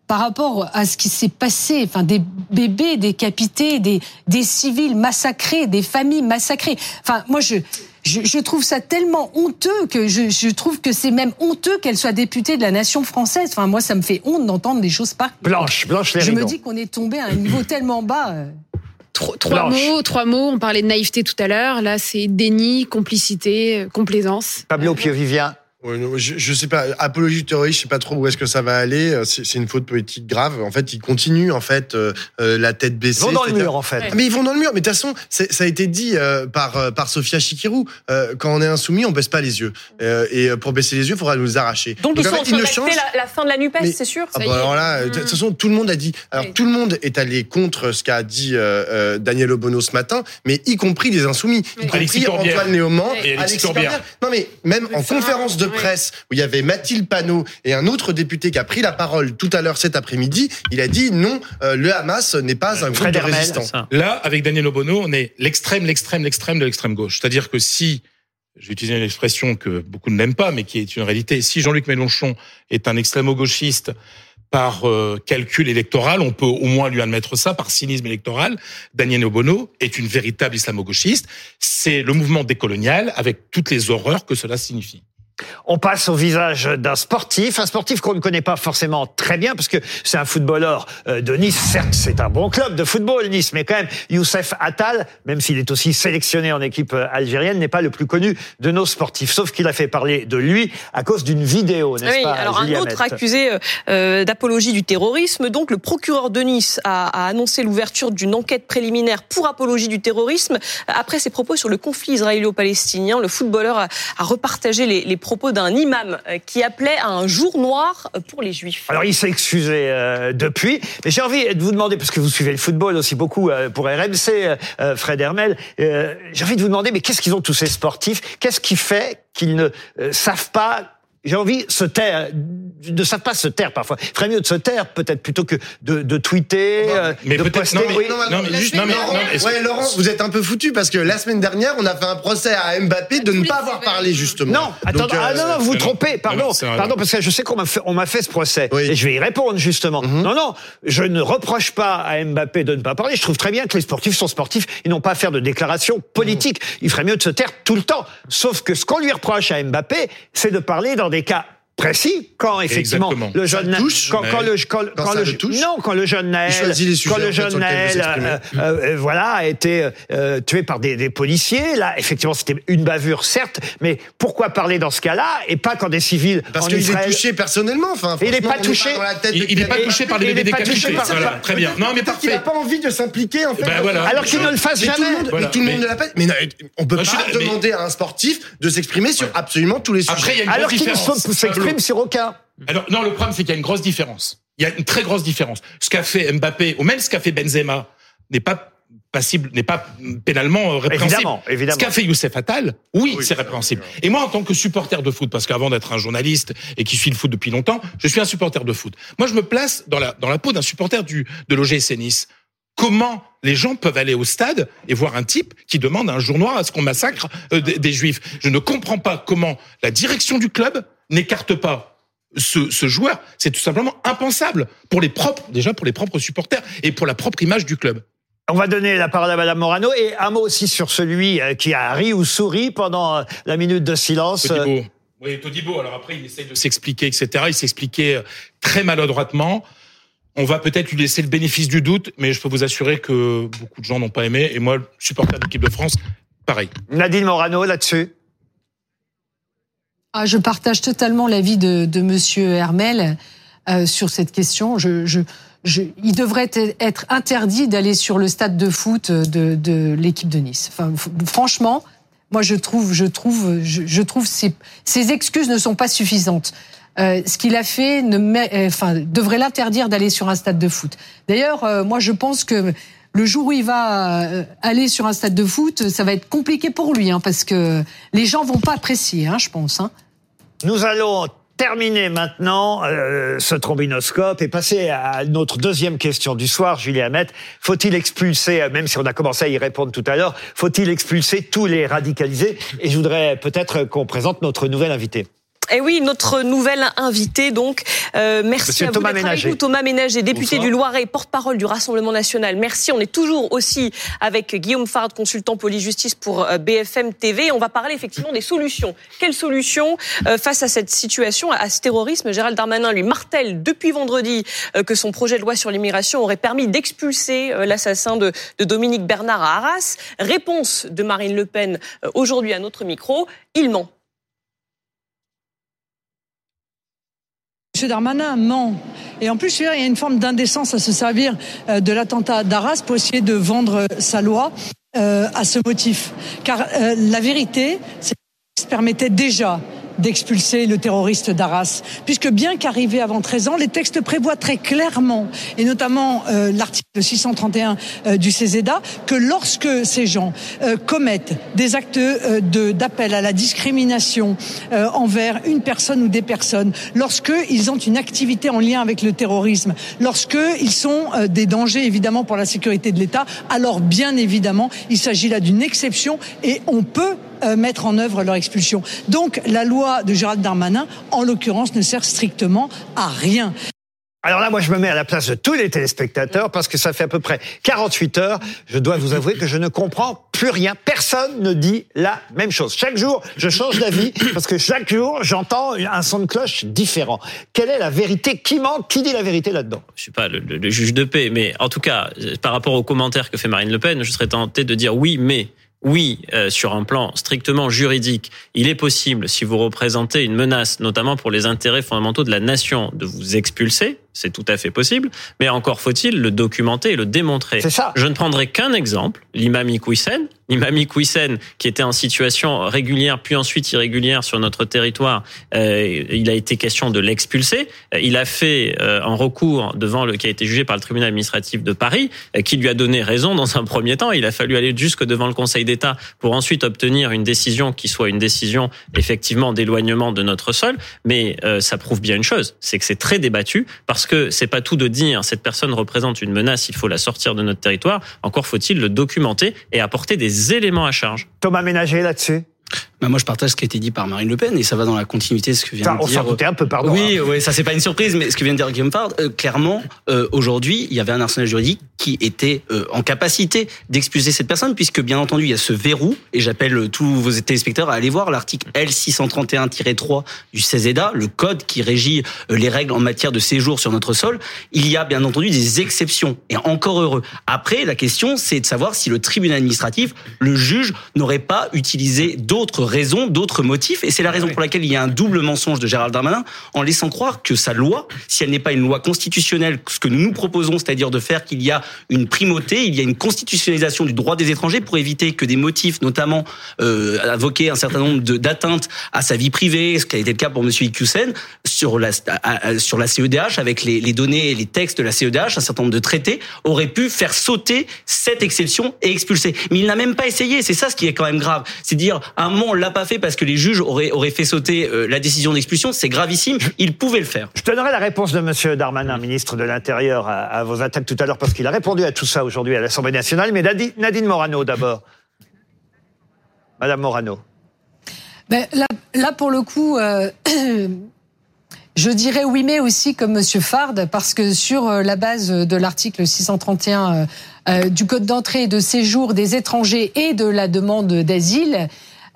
par rapport à ce qui s'est passé, enfin des bébés décapités, des, des civils massacrés, des familles massacrées. Enfin, moi je je, je trouve ça tellement honteux que je, je trouve que c'est même honteux qu'elle soit députée de la nation française. Enfin, moi, ça me fait honte d'entendre des choses pareilles. Blanche, Blanche Je me dis qu'on est tombé à un niveau tellement bas. Trois, Blanche. mots, trois mots. On parlait de naïveté tout à l'heure. Là, c'est déni, complicité, euh, complaisance. Pablo Piovivien. Je, je sais pas, apologie du terrorisme, je sais pas trop où est-ce que ça va aller. Euh, C'est une faute politique grave. En fait, ils continuent en fait euh, euh, la tête Ils baissée. vont dans le mur, en fait. Ah, Mais ils vont dans le mur. Mais de toute façon, ça a été dit euh, par par Sophia Chikirou. Euh, quand on est insoumis, on baisse pas les yeux. Euh, et pour baisser les yeux, il faudra nous arracher. Donc, ils en sont fait, en train ne changent- la, la fin de la NUPES, Mais- c'est sûr Ah bah alors là, de toute façon, tout le monde a dit. Alors Oui. tout le monde est allé contre ce qu'a dit euh, euh, Daniel Obono ce matin, mais y compris les insoumis, y Oui. compris Alexis. Antoine Léaumont Et Alexis Corbière. Non mais même Oui, en conférence de oui. Presse où il y avait Mathilde Panot et un autre député qui a pris la parole tout à l'heure cet après-midi, il a dit non, euh, le Hamas n'est pas un groupe Fred de Hermel, résistants. Ça. Là, avec Daniel Obono, on est l'extrême, l'extrême, l'extrême de l'extrême gauche. C'est-à-dire que si, je vais utiliser une expression que beaucoup ne n'aiment pas, mais qui est une réalité, si Jean-Luc Mélenchon est un extrêmo-gauchiste par euh, calcul électoral, on peut au moins lui admettre ça, par cynisme électoral, Daniel Obono est une véritable islamo-gauchiste. C'est le mouvement décolonial avec toutes les horreurs que cela signifie. On passe au visage d'un sportif, un sportif qu'on ne connaît pas forcément très bien parce que c'est un footballeur euh, de Nice. Certes, c'est un bon club de football, Nice, mais quand même, Youssef Attal, même s'il est aussi sélectionné en équipe euh, algérienne, n'est pas le plus connu de nos sportifs. Sauf qu'il a fait parler de lui à cause d'une vidéo, n'est-ce Oui, pas alors un autre Mette accusé euh, d'apologie du terrorisme. Donc le procureur de Nice a, a annoncé l'ouverture d'une enquête préliminaire pour apologie du terrorisme. Après ses propos sur le conflit israélo-palestinien, le footballeur a, a repartagé les, les propos d'un imam euh, qui appelait à un jour noir pour les juifs. Alors il s'est excusé euh, depuis, mais j'ai envie de vous demander, parce que vous suivez le football aussi beaucoup euh, pour RMC, Fred Hermel, j'ai envie de vous demander, mais qu'est-ce qu'ils ont tous ces sportifs? Qu'est-ce qui fait qu'ils ne savent pas j'ai envie se taire, ne savent pas se taire parfois. Il ferait mieux de se taire peut-être plutôt que de, de tweeter, euh, mais de poster. non, mais- Oui. non, mais juste- non, mais- Laurent, non, mais est-ce ouais, que- Laurent, vous êtes un peu foutu parce que la semaine dernière, on a fait un procès à Mbappé de ne pas avoir parlé justement. Non, attends, Donc, ah euh, non, non, vous vous non, trompez, non, pardon, non, pardon, parce que je sais qu'on m'a fait, on m'a fait ce procès, Oui. et je vais y répondre justement. Mhm. Non, non, je ne reproche pas à Mbappé de ne pas parler. Je trouve très bien que les sportifs sont sportifs, ils n'ont pas à faire de déclarations politiques. Il ferait mieux de se taire tout le temps. Sauf que ce qu'on lui reproche à Mbappé, c'est de parler dans des cas précis quand effectivement Exactement. le jeune touche, quand, le quand, Quand quand le, le touche. non quand le jeune Naël quand le jeune il Naël s'exprimer. euh, euh, voilà a été euh, tué par des, des policiers là effectivement c'était une bavure certes mais pourquoi parler dans ce cas-là et pas quand des civils Parce qu'il est touché personnellement. Enfin, Il est franchement, pas touché. dans la tête Il, il est pas touché par les il est bébés pas touché décapités. par ça. Voilà, très bien. Non, mais parfait. n'a pas envie de s'impliquer en fait. Ben voilà. alors qu'il ne le fasse jamais tout le monde ne l'a pas. Mais on peut pas demander à un sportif de s'exprimer sur absolument tous les sujets. Après, il y a une alors qu'il ne Alors, non, le problème, c'est qu'il y a une grosse différence. Il y a une très grosse différence. Ce qu'a fait Mbappé, ou même ce qu'a fait Benzema, n'est pas passible, n'est pas pénalement euh, répréhensible. Évidemment, évidemment. Ce qu'a fait Youssef Attal, oui, Oui, c'est répréhensible. Et moi, en tant que supporter de foot, parce qu'avant d'être un journaliste et qui suit le foot depuis longtemps, je suis un supporter de foot. Moi, je me place dans la, dans la peau d'un supporter du, de l'OGC Nice. Comment les gens peuvent aller au stade et voir un type qui demande un jour noir à ce qu'on massacre euh, des, des juifs? Je ne comprends pas comment la direction du club n'écarte pas ce, ce joueur. C'est tout simplement impensable pour les propres, déjà pour les propres supporters et pour la propre image du club. On va donner la parole à Madame Morano et un mot aussi sur celui euh, qui a ri ou souri pendant euh, la minute de silence. Euh, Todibo. Oui, Todibo. Alors après, il essaye de s'expliquer, etc. Il s'expliquait euh, très maladroitement. On va peut-être lui laisser le bénéfice du doute, mais je peux vous assurer que beaucoup de gens n'ont pas aimé. Et moi, supporter de l'équipe de France, pareil. Nadine Morano là-dessus. Ah, je partage totalement l'avis de, de Monsieur Hermel euh, sur cette question. Je, je, je, il devrait être- interdit d'aller sur le stade de foot de, de l'équipe de Nice. Enfin, franchement, moi je trouve, je trouve, je, je trouve ces, ces excuses ne sont pas suffisantes. Euh, ce qu'il a fait ne enfin, devrait l'interdire d'aller sur un stade de foot. D'ailleurs, euh, moi je pense que le jour où il va euh, aller sur un stade de foot, ça va être compliqué pour lui, hein, parce que les gens vont pas apprécier, hein, je pense. Hein. Nous allons terminer maintenant euh, ce trombinoscope et passer à notre deuxième question du soir, Julie Hamet. Faut-il expulser, euh, même si on a commencé à y répondre tout à l'heure, faut-il expulser tous les radicalisés? Et je voudrais peut-être qu'on présente notre nouvel invité. Et oui, notre nouvelle invité, donc, euh, merci Monsieur à vous Thomas avec Ménager. nous. Thomas Ménager, député Bonsoir. du Loiret, porte-parole du Rassemblement National. Merci. On est toujours aussi avec Guillaume Fard, consultant police-justice pour euh, BFM TV. On va parler effectivement des solutions. Quelles solutions euh, face à cette situation, à ce terrorisme? Gérald Darmanin lui martèle depuis vendredi euh, que son projet de loi sur l'immigration aurait permis d'expulser l'assassin de, de Dominique Bernard à Arras. Réponse de Marine Le Pen aujourd'hui à notre micro. Il ment. Darmanin ment. Et en plus, il y a une forme d'indécence à se servir euh, de l'attentat d'Arras pour essayer de vendre euh, sa loi euh, à ce motif. Car la vérité, c'est ça permettait déjà d'expulser le terroriste d'Arras. Puisque bien qu'arrivé avant 13 ans, les textes prévoient très clairement, et notamment euh, l'article 631 euh, du CESEDA, que lorsque ces gens euh, commettent des actes euh, de- d'appel à la discrimination euh, envers une personne ou des personnes, lorsque ils ont une activité en lien avec le terrorisme, lorsque ils sont des dangers évidemment pour la sécurité de l'État, alors bien évidemment, il s'agit là d'une exception et on peut euh, mettre en œuvre leur expulsion. Donc la loi de Gérald Darmanin, en l'occurrence, ne sert strictement à rien. Alors là, moi, je me mets à la place de tous les téléspectateurs parce que ça fait à peu près 48 heures. Je dois vous avouer que je ne comprends plus rien. Personne ne dit la même chose. Chaque jour, je change d'avis parce que chaque jour, j'entends un son de cloche différent. Quelle est la vérité Qui ment Qui dit la vérité là-dedans? Je suis pas le, le- le juge de paix, mais en tout cas, par rapport aux commentaires que fait Marine Le Pen, je serais tenté de dire oui, mais oui, euh, sur un plan strictement juridique, il est possible, si vous représentez une menace, notamment pour les intérêts fondamentaux de la nation, de vous expulser. C'est tout à fait possible, mais encore faut-il le documenter et le démontrer. C'est ça. Je ne prendrai qu'un exemple, l'imam Iqwisen. L'imam Iqwisen, qui était en situation régulière puis ensuite irrégulière sur notre territoire, euh, il a été question de l'expulser. Euh, Il a fait euh, un recours devant le qui a été jugé par le tribunal administratif de Paris, euh, qui lui a donné raison dans un premier temps. Il a fallu aller jusque devant le Conseil d'État pour ensuite obtenir une décision qui soit une décision effectivement d'éloignement de notre sol. Mais euh, ça prouve bien une chose, c'est que c'est très débattu parce que c'est pas tout de dire cette personne représente une menace, il faut la sortir de notre territoire. Encore faut-il le documenter et apporter des éléments à charge. Thomas Ménager là-dessus Bah, moi, je partage ce qui a été dit par Marine Le Pen et ça va dans la continuité de ce que vient Ça, de on dire. s'en doutait un peu, pardon. Oui, oui, ça c'est pas une surprise, mais ce que vient de dire Guillaume Fard, euh, clairement, euh, aujourd'hui, il y avait un arsenal juridique qui était euh, en capacité d'expulser cette personne, puisque bien entendu, il y a ce verrou, et j'appelle tous vos téléspectateurs à aller voir l'article L631-3 du CESEDA, le code qui régit les règles en matière de séjour sur notre sol. Il y a bien entendu des exceptions, et encore heureux. Après, la question, c'est de savoir si le tribunal administratif, le juge, n'aurait pas utilisé d'autres raisons, d'autres motifs, et c'est la raison pour laquelle il y a un double mensonge de Gérald Darmanin, en laissant croire que sa loi, si elle n'est pas une loi constitutionnelle, ce que nous nous proposons, c'est-à-dire de faire qu'il y a une primauté, il y a une constitutionnalisation du droit des étrangers pour éviter que des motifs, notamment euh, invoquer un certain nombre d'atteintes à sa vie privée, ce qui a été le cas pour Monsieur Iqiyoussen, sur la sur la CEDH avec les, les données et les textes de la CEDH, un certain nombre de traités auraient pu faire sauter cette exception et expulser. Mais il n'a même pas essayé. C'est ça ce qui est quand même grave. C'est dire à un moment l'a pas fait parce que les juges auraient auraient fait sauter euh, la décision d'expulsion. C'est gravissime. Il pouvait le faire. Je donnerai la réponse de Monsieur Darmanin, ministre de l'Intérieur, à, à vos attaques tout à l'heure, parce qu'il a répondu à tout ça aujourd'hui à l'Assemblée nationale. Mais Nadine, Nadine Morano d'abord. Madame Morano. Ben, là, là, pour le coup, euh, je dirais oui, mais aussi comme Monsieur Fard, parce que sur euh, la base de l'article 631 euh, euh, du Code d'entrée et de séjour des étrangers et de la demande d'asile,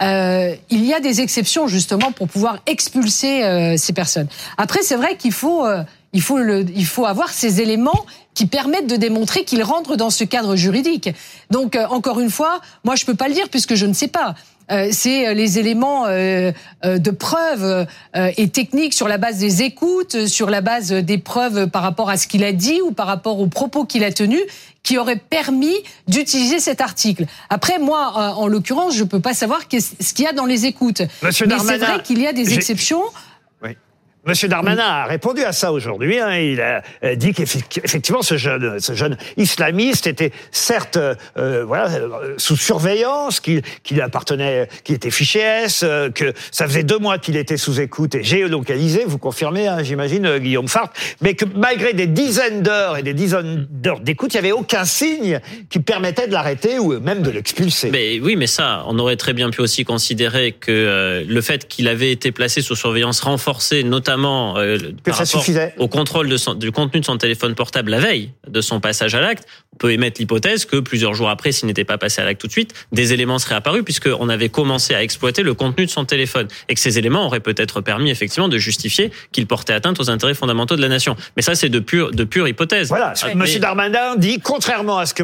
euh, il y a des exceptions justement pour pouvoir expulser euh, ces personnes. Après, c'est vrai qu'il faut, euh, il faut, le, il faut avoir ces éléments qui permettent de démontrer qu'ils rentrent dans ce cadre juridique. Donc, euh, encore une fois, moi, je peux pas le dire puisque je ne sais pas. Euh, c'est euh, les éléments euh, euh, de preuves euh, et techniques sur la base des écoutes, sur la base des preuves par rapport à ce qu'il a dit ou par rapport aux propos qu'il a tenus, qui auraient permis d'utiliser cet article. Après, moi, euh, en l'occurrence, je peux pas savoir ce qu'il y a dans les écoutes. Monsieur Mais c'est vrai qu'il y a des exceptions. Monsieur Darmanin a répondu à ça aujourd'hui. hein. Il a euh, dit qu'effectivement ce jeune, ce jeune islamiste était certes euh, euh, voilà euh, sous surveillance, qu'il appartenait, qu'il était fiché S, euh, que ça faisait deux mois qu'il était sous écoute et géolocalisé. Vous confirmez, hein, j'imagine, Guillaume Fart, mais que malgré des dizaines d'heures et des dizaines d'heures d'écoute, il y avait aucun signe qui permettait de l'arrêter ou même de l'expulser. Mais oui, mais ça, on aurait très bien pu aussi considérer que euh, le fait qu'il avait été placé sous surveillance renforcée, notamment euh, par ça rapport suffisait. au contrôle de son- du contenu de son téléphone portable la veille de son passage à l'acte, on peut émettre l'hypothèse que plusieurs jours après, s'il n'était pas passé à l'acte tout de suite, des éléments seraient apparus puisqu'on avait commencé à exploiter le contenu de son téléphone et que ces éléments auraient peut-être permis effectivement de justifier qu'il portait atteinte aux intérêts fondamentaux de la nation. Mais ça, c'est de pure, de pure hypothèse. Voilà, Mais- Monsieur Darmanin dit, contrairement à ce que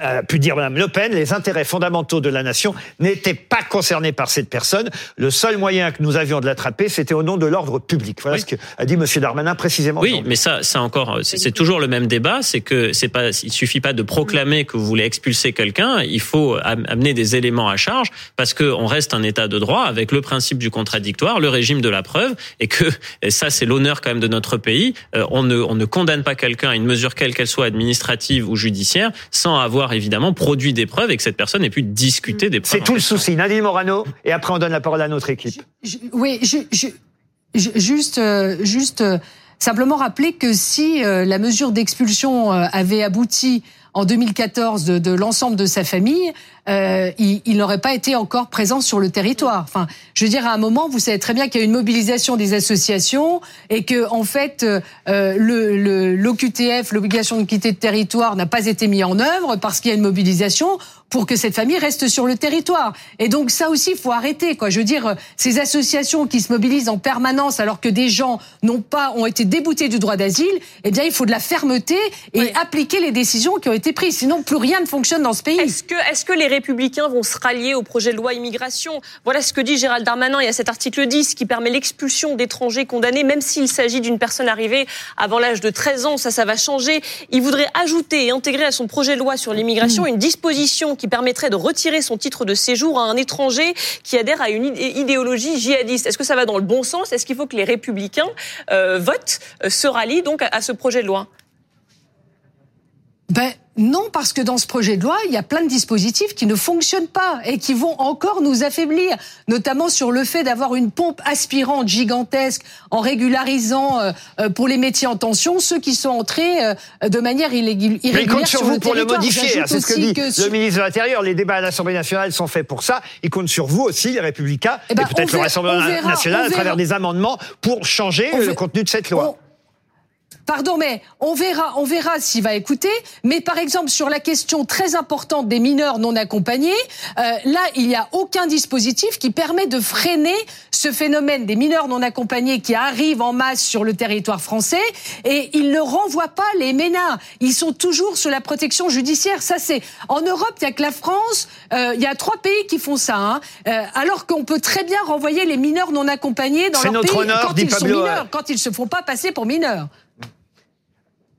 a pu dire Madame Le Pen, les intérêts fondamentaux de la nation n'étaient pas concernés par cette personne. Le seul moyen que nous avions de l'attraper, c'était au nom de l'ordre public. Voilà ce que a dit Monsieur Darmanin précisément. Oui, mais ça, ça encore, c'est toujours le même débat. C'est que c'est pas, il suffit pas de proclamer que vous voulez expulser quelqu'un. Il faut am- amener des éléments à charge parce que on reste un État de droit avec le principe du contradictoire, le régime de la preuve, et que et ça, c'est l'honneur quand même de notre pays. Euh, on ne, on ne condamne pas quelqu'un à une mesure quelle qu'elle soit, administrative ou judiciaire, sans avoir évidemment produit des preuves et que cette personne ait pu discuter des preuves. C'est tout le souci. Nadine Morano, et après on donne la parole à notre équipe. Je- oui, je, je- je- juste, euh, juste euh, simplement rappeler que si euh, la mesure d'expulsion avait abouti en 2014 de, de l'ensemble de sa famille, euh, il, n'aurait pas été encore présent sur le territoire. Enfin, je veux dire, à un moment, vous savez très bien qu'il y a une mobilisation des associations et que, en fait, euh, le- l'OQTF, l'obligation de quitter le territoire, n'a pas été mis en œuvre parce qu'il y a une mobilisation pour que cette famille reste sur le territoire. Et donc ça aussi, il faut arrêter. Quoi. Je veux dire, ces associations qui se mobilisent en permanence alors que des gens n'ont pas ont été déboutés du droit d'asile, eh bien, il faut de la fermeté et appliquer les décisions qui ont été prises. Sinon, plus rien ne fonctionne dans ce pays. Est-ce que, est-ce que les Républicains vont se rallier au projet de loi immigration? Voilà ce que dit Gérald Darmanin. Il y a cet article 10 qui permet l'expulsion d'étrangers condamnés, même s'il s'agit d'une personne arrivée avant l'âge de 13 ans. Ça, ça va changer. Il voudrait ajouter et intégrer à son projet de loi sur l'immigration une disposition qui permettrait de retirer son titre de séjour à un étranger qui adhère à une idéologie djihadiste. Est-ce que ça va dans le bon sens? Est-ce qu'il faut que les Républicains euh, votent, euh, se rallient donc à ce projet de loi? Ben, non, parce que dans ce projet de loi, il y a plein de dispositifs qui ne fonctionnent pas et qui vont encore nous affaiblir, notamment sur le fait d'avoir une pompe aspirante gigantesque en régularisant euh, euh, pour les métiers en tension ceux qui sont entrés euh, de manière irrégulière Mais il compte sur, sur vous le pour le modifier. hein, C'est ce que dit le ministre de l'Intérieur. Les débats à l'Assemblée nationale sont faits pour ça. Il compte sur vous aussi, les Républicains, Eh ben, et peut-être le Rassemblement national, on à travers des amendements pour changer On le contenu de cette loi. Pardon, mais on verra, on verra s'il va écouter. Mais par exemple, sur la question très importante des mineurs non accompagnés, euh, là, il n'y a aucun dispositif qui permet de freiner ce phénomène des mineurs non accompagnés qui arrivent en masse sur le territoire français et ils ne renvoient pas les ménards. Ils sont toujours sous la protection judiciaire. Ça, c'est en Europe, il n'y a que la France. euh, il y a trois pays qui font ça, hein. Euh, alors qu'on peut très bien renvoyer les mineurs non accompagnés dans leur notre pays honneur, quand ils sont mineurs, quand ils se font pas passer pour mineurs.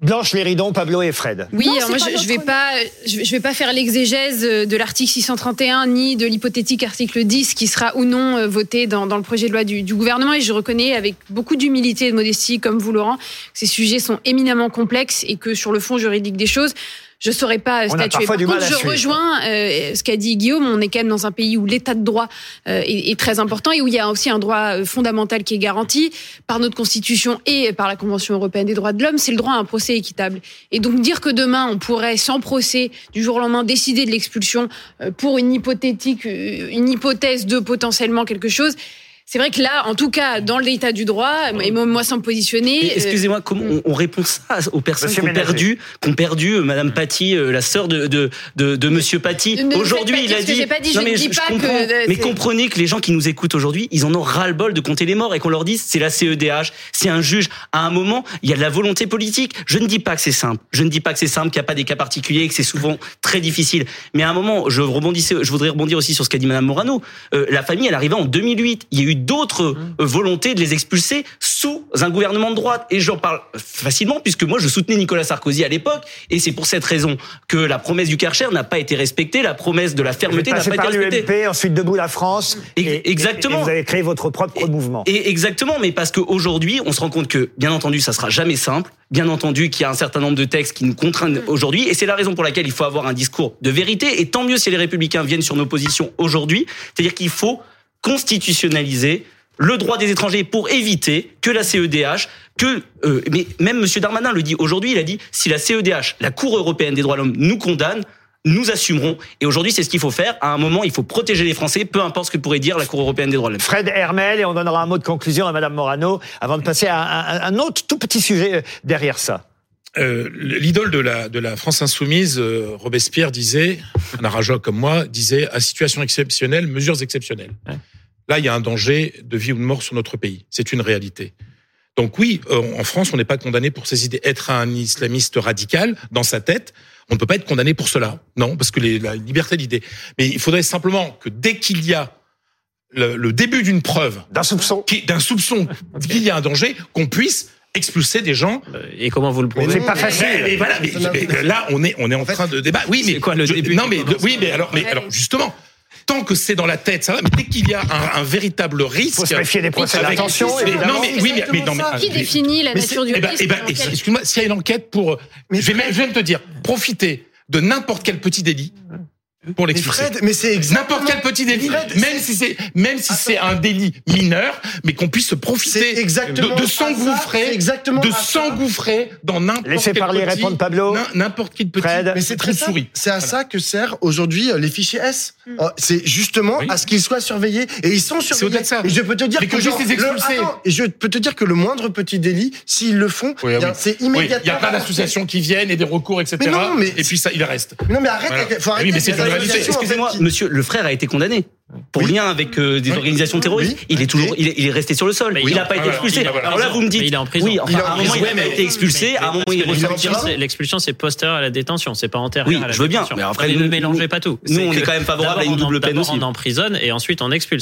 Blanche Léridon, Pablo et Fred. Oui, Non, alors moi je, je vais pas, je vais, je vais pas faire l'exégèse de l'article 631 ni de l'hypothétique article 10 qui sera ou non euh, voté dans, dans le projet de loi du, du gouvernement. Et je reconnais avec beaucoup d'humilité et de modestie, comme vous Laurent, que ces sujets sont éminemment complexes et que sur le fond juridique des choses, je saurais pas a statuer. Par contre, je suivre. rejoins euh, ce qu'a dit Guillaume. On est quand même dans un pays où l'état de droit euh, est, est très important et où il y a aussi un droit euh, fondamental qui est garanti par notre constitution et par la Convention européenne des droits de l'homme. C'est le droit à un procès équitable. Et donc dire que demain on pourrait sans procès du jour au lendemain décider de l'expulsion euh, pour une hypothétique, euh, une hypothèse de potentiellement quelque chose. C'est vrai que là, en tout cas, dans l'état du droit, et moi, moi sans me positionner. Et euh, Excusez-moi, comment on, on répond ça aux personnes qui ont perdu, qui ont perdu Madame Paty, euh, la sœur de, de, de, de Monsieur Paty. Aujourd'hui, il a dit. pas dit, je ne dis pas que, euh, mais comprenez que les gens qui nous écoutent aujourd'hui, ils en ont ras-le-bol de compter les morts et qu'on leur dise c'est la CEDH, c'est un juge. À un moment, il y a de la volonté politique. Je ne dis pas que c'est simple. Je ne dis pas que c'est simple, qu'il n'y a pas des cas particuliers, que c'est souvent très difficile. Mais à un moment, je rebondissais, je voudrais rebondir aussi sur ce qu'a dit Madame Morano. Euh, la famille, elle arrivait en 2008. Il y a eu d'autres euh, volontés de les expulser sous un gouvernement de droite. Et j'en parle facilement puisque moi, je soutenais Nicolas Sarkozy à l'époque. Et c'est pour cette raison que la promesse du Karcher n'a pas été respectée, la promesse de la fermeté n'a pas par été respectée. l'UMP, ensuite Debout la France. Et- exactement. Et vous avez créé votre propre mouvement. Et exactement, mais parce qu'aujourd'hui, on se rend compte que, bien entendu, ça sera jamais simple. Bien entendu, qu'il y a un certain nombre de textes qui nous contraignent aujourd'hui, et c'est la raison pour laquelle il faut avoir un discours de vérité. Et tant mieux si les Républicains viennent sur nos positions aujourd'hui, c'est-à-dire qu'il faut constitutionnaliser le droit des étrangers pour éviter que la CEDH, que euh, mais même Monsieur Darmanin le dit aujourd'hui, il a dit si la CEDH, la Cour européenne des droits de l'homme, nous condamne, nous assumerons. Et aujourd'hui, c'est ce qu'il faut faire. À un moment, il faut protéger les Français, peu importe ce que pourrait dire la Cour européenne des droits de l'homme. Fred Hermel, et on donnera un mot de conclusion à Madame Morano avant de passer à un, un autre tout petit sujet euh, derrière ça. Euh, L'idole de la, de la France insoumise, euh, Robespierre disait, un arajoc comme moi, disait à situation exceptionnelle, mesures exceptionnelles. Là, il y a un danger de vie ou de mort sur notre pays. C'est une réalité. Donc oui, euh, en France, on n'est pas condamné pour ces idées. Être un islamiste radical dans sa tête, on ne peut pas être condamné pour cela. Non, parce que les, la liberté d'idée. Mais il faudrait simplement que dès qu'il y a le, le début d'une preuve, d'un soupçon, d'un soupçon qu'il y a un danger, qu'on puisse expulser des gens. Et comment vous le prouvez Mais mais voilà, mais- mais là, on est, on est en train de débattre. Oui, mais quoi le je- début Non, mais oui, mais alors, mais alors, justement. Tant que c'est dans la tête, ça va. Mais dès qu'il y a un, un véritable risque, Faut se méfier des procès mais-. Non, mais oui, mais, mais non, mais Qui mais- définit la mais nature c'est- du eh ben- risque eh ben, Excuse-moi, s'il y a une enquête pour, je vais même, je vais même te dire, profiter de n'importe quel petit délit pour l'expulser. Fred, mais c'est n'importe quel petit délit, Fred, même si c'est même si c'est un délit mineur, mais qu'on puisse se profiter exactement de, s'engouffrer, de s'engouffrer dans n'importe Laissez quel parler, petit- répondre Pablo. n'im- n'importe quel petit Fred. Mais c'est très souris. C'est à ça que servent aujourd'hui euh, les fichiers S. Euh, C'est justement Oui. à ce qu'ils soient surveillés et ils sont surveillés. de ça. Et je peux te dire Mais que genre, les le- expulser. attends, et je peux te dire que le moindre petit délit, s'ils le font, Oui, il y a- oui. c'est immédiatement. il y a plein d'associations qui viennent et des recours, etc. Mais non, mais et puis ça, il reste. Non mais arrête, faut arrêter. Réalité. Excusez-moi, monsieur, le frère a été condamné pour lien avec euh, des Oui. organisations terroristes. Il est toujours, il est, il est resté sur le sol. Mais il n'a pas été expulsé. il est en Alors là, vous me dites, il est en prison. oui, enfin, Il est en à un moment, prison, il n'a pas mais- été expulsé. À un moment, il est Parce que ressorti. l'expulsion, c'est- postérieur à la détention, c'est pas antérieur Oui, à la je veux bien, mais après, ne nous- mélangez pas tout. nous, on est quand même favorable à une double peine aussi. On emprisonne et ensuite on expulse.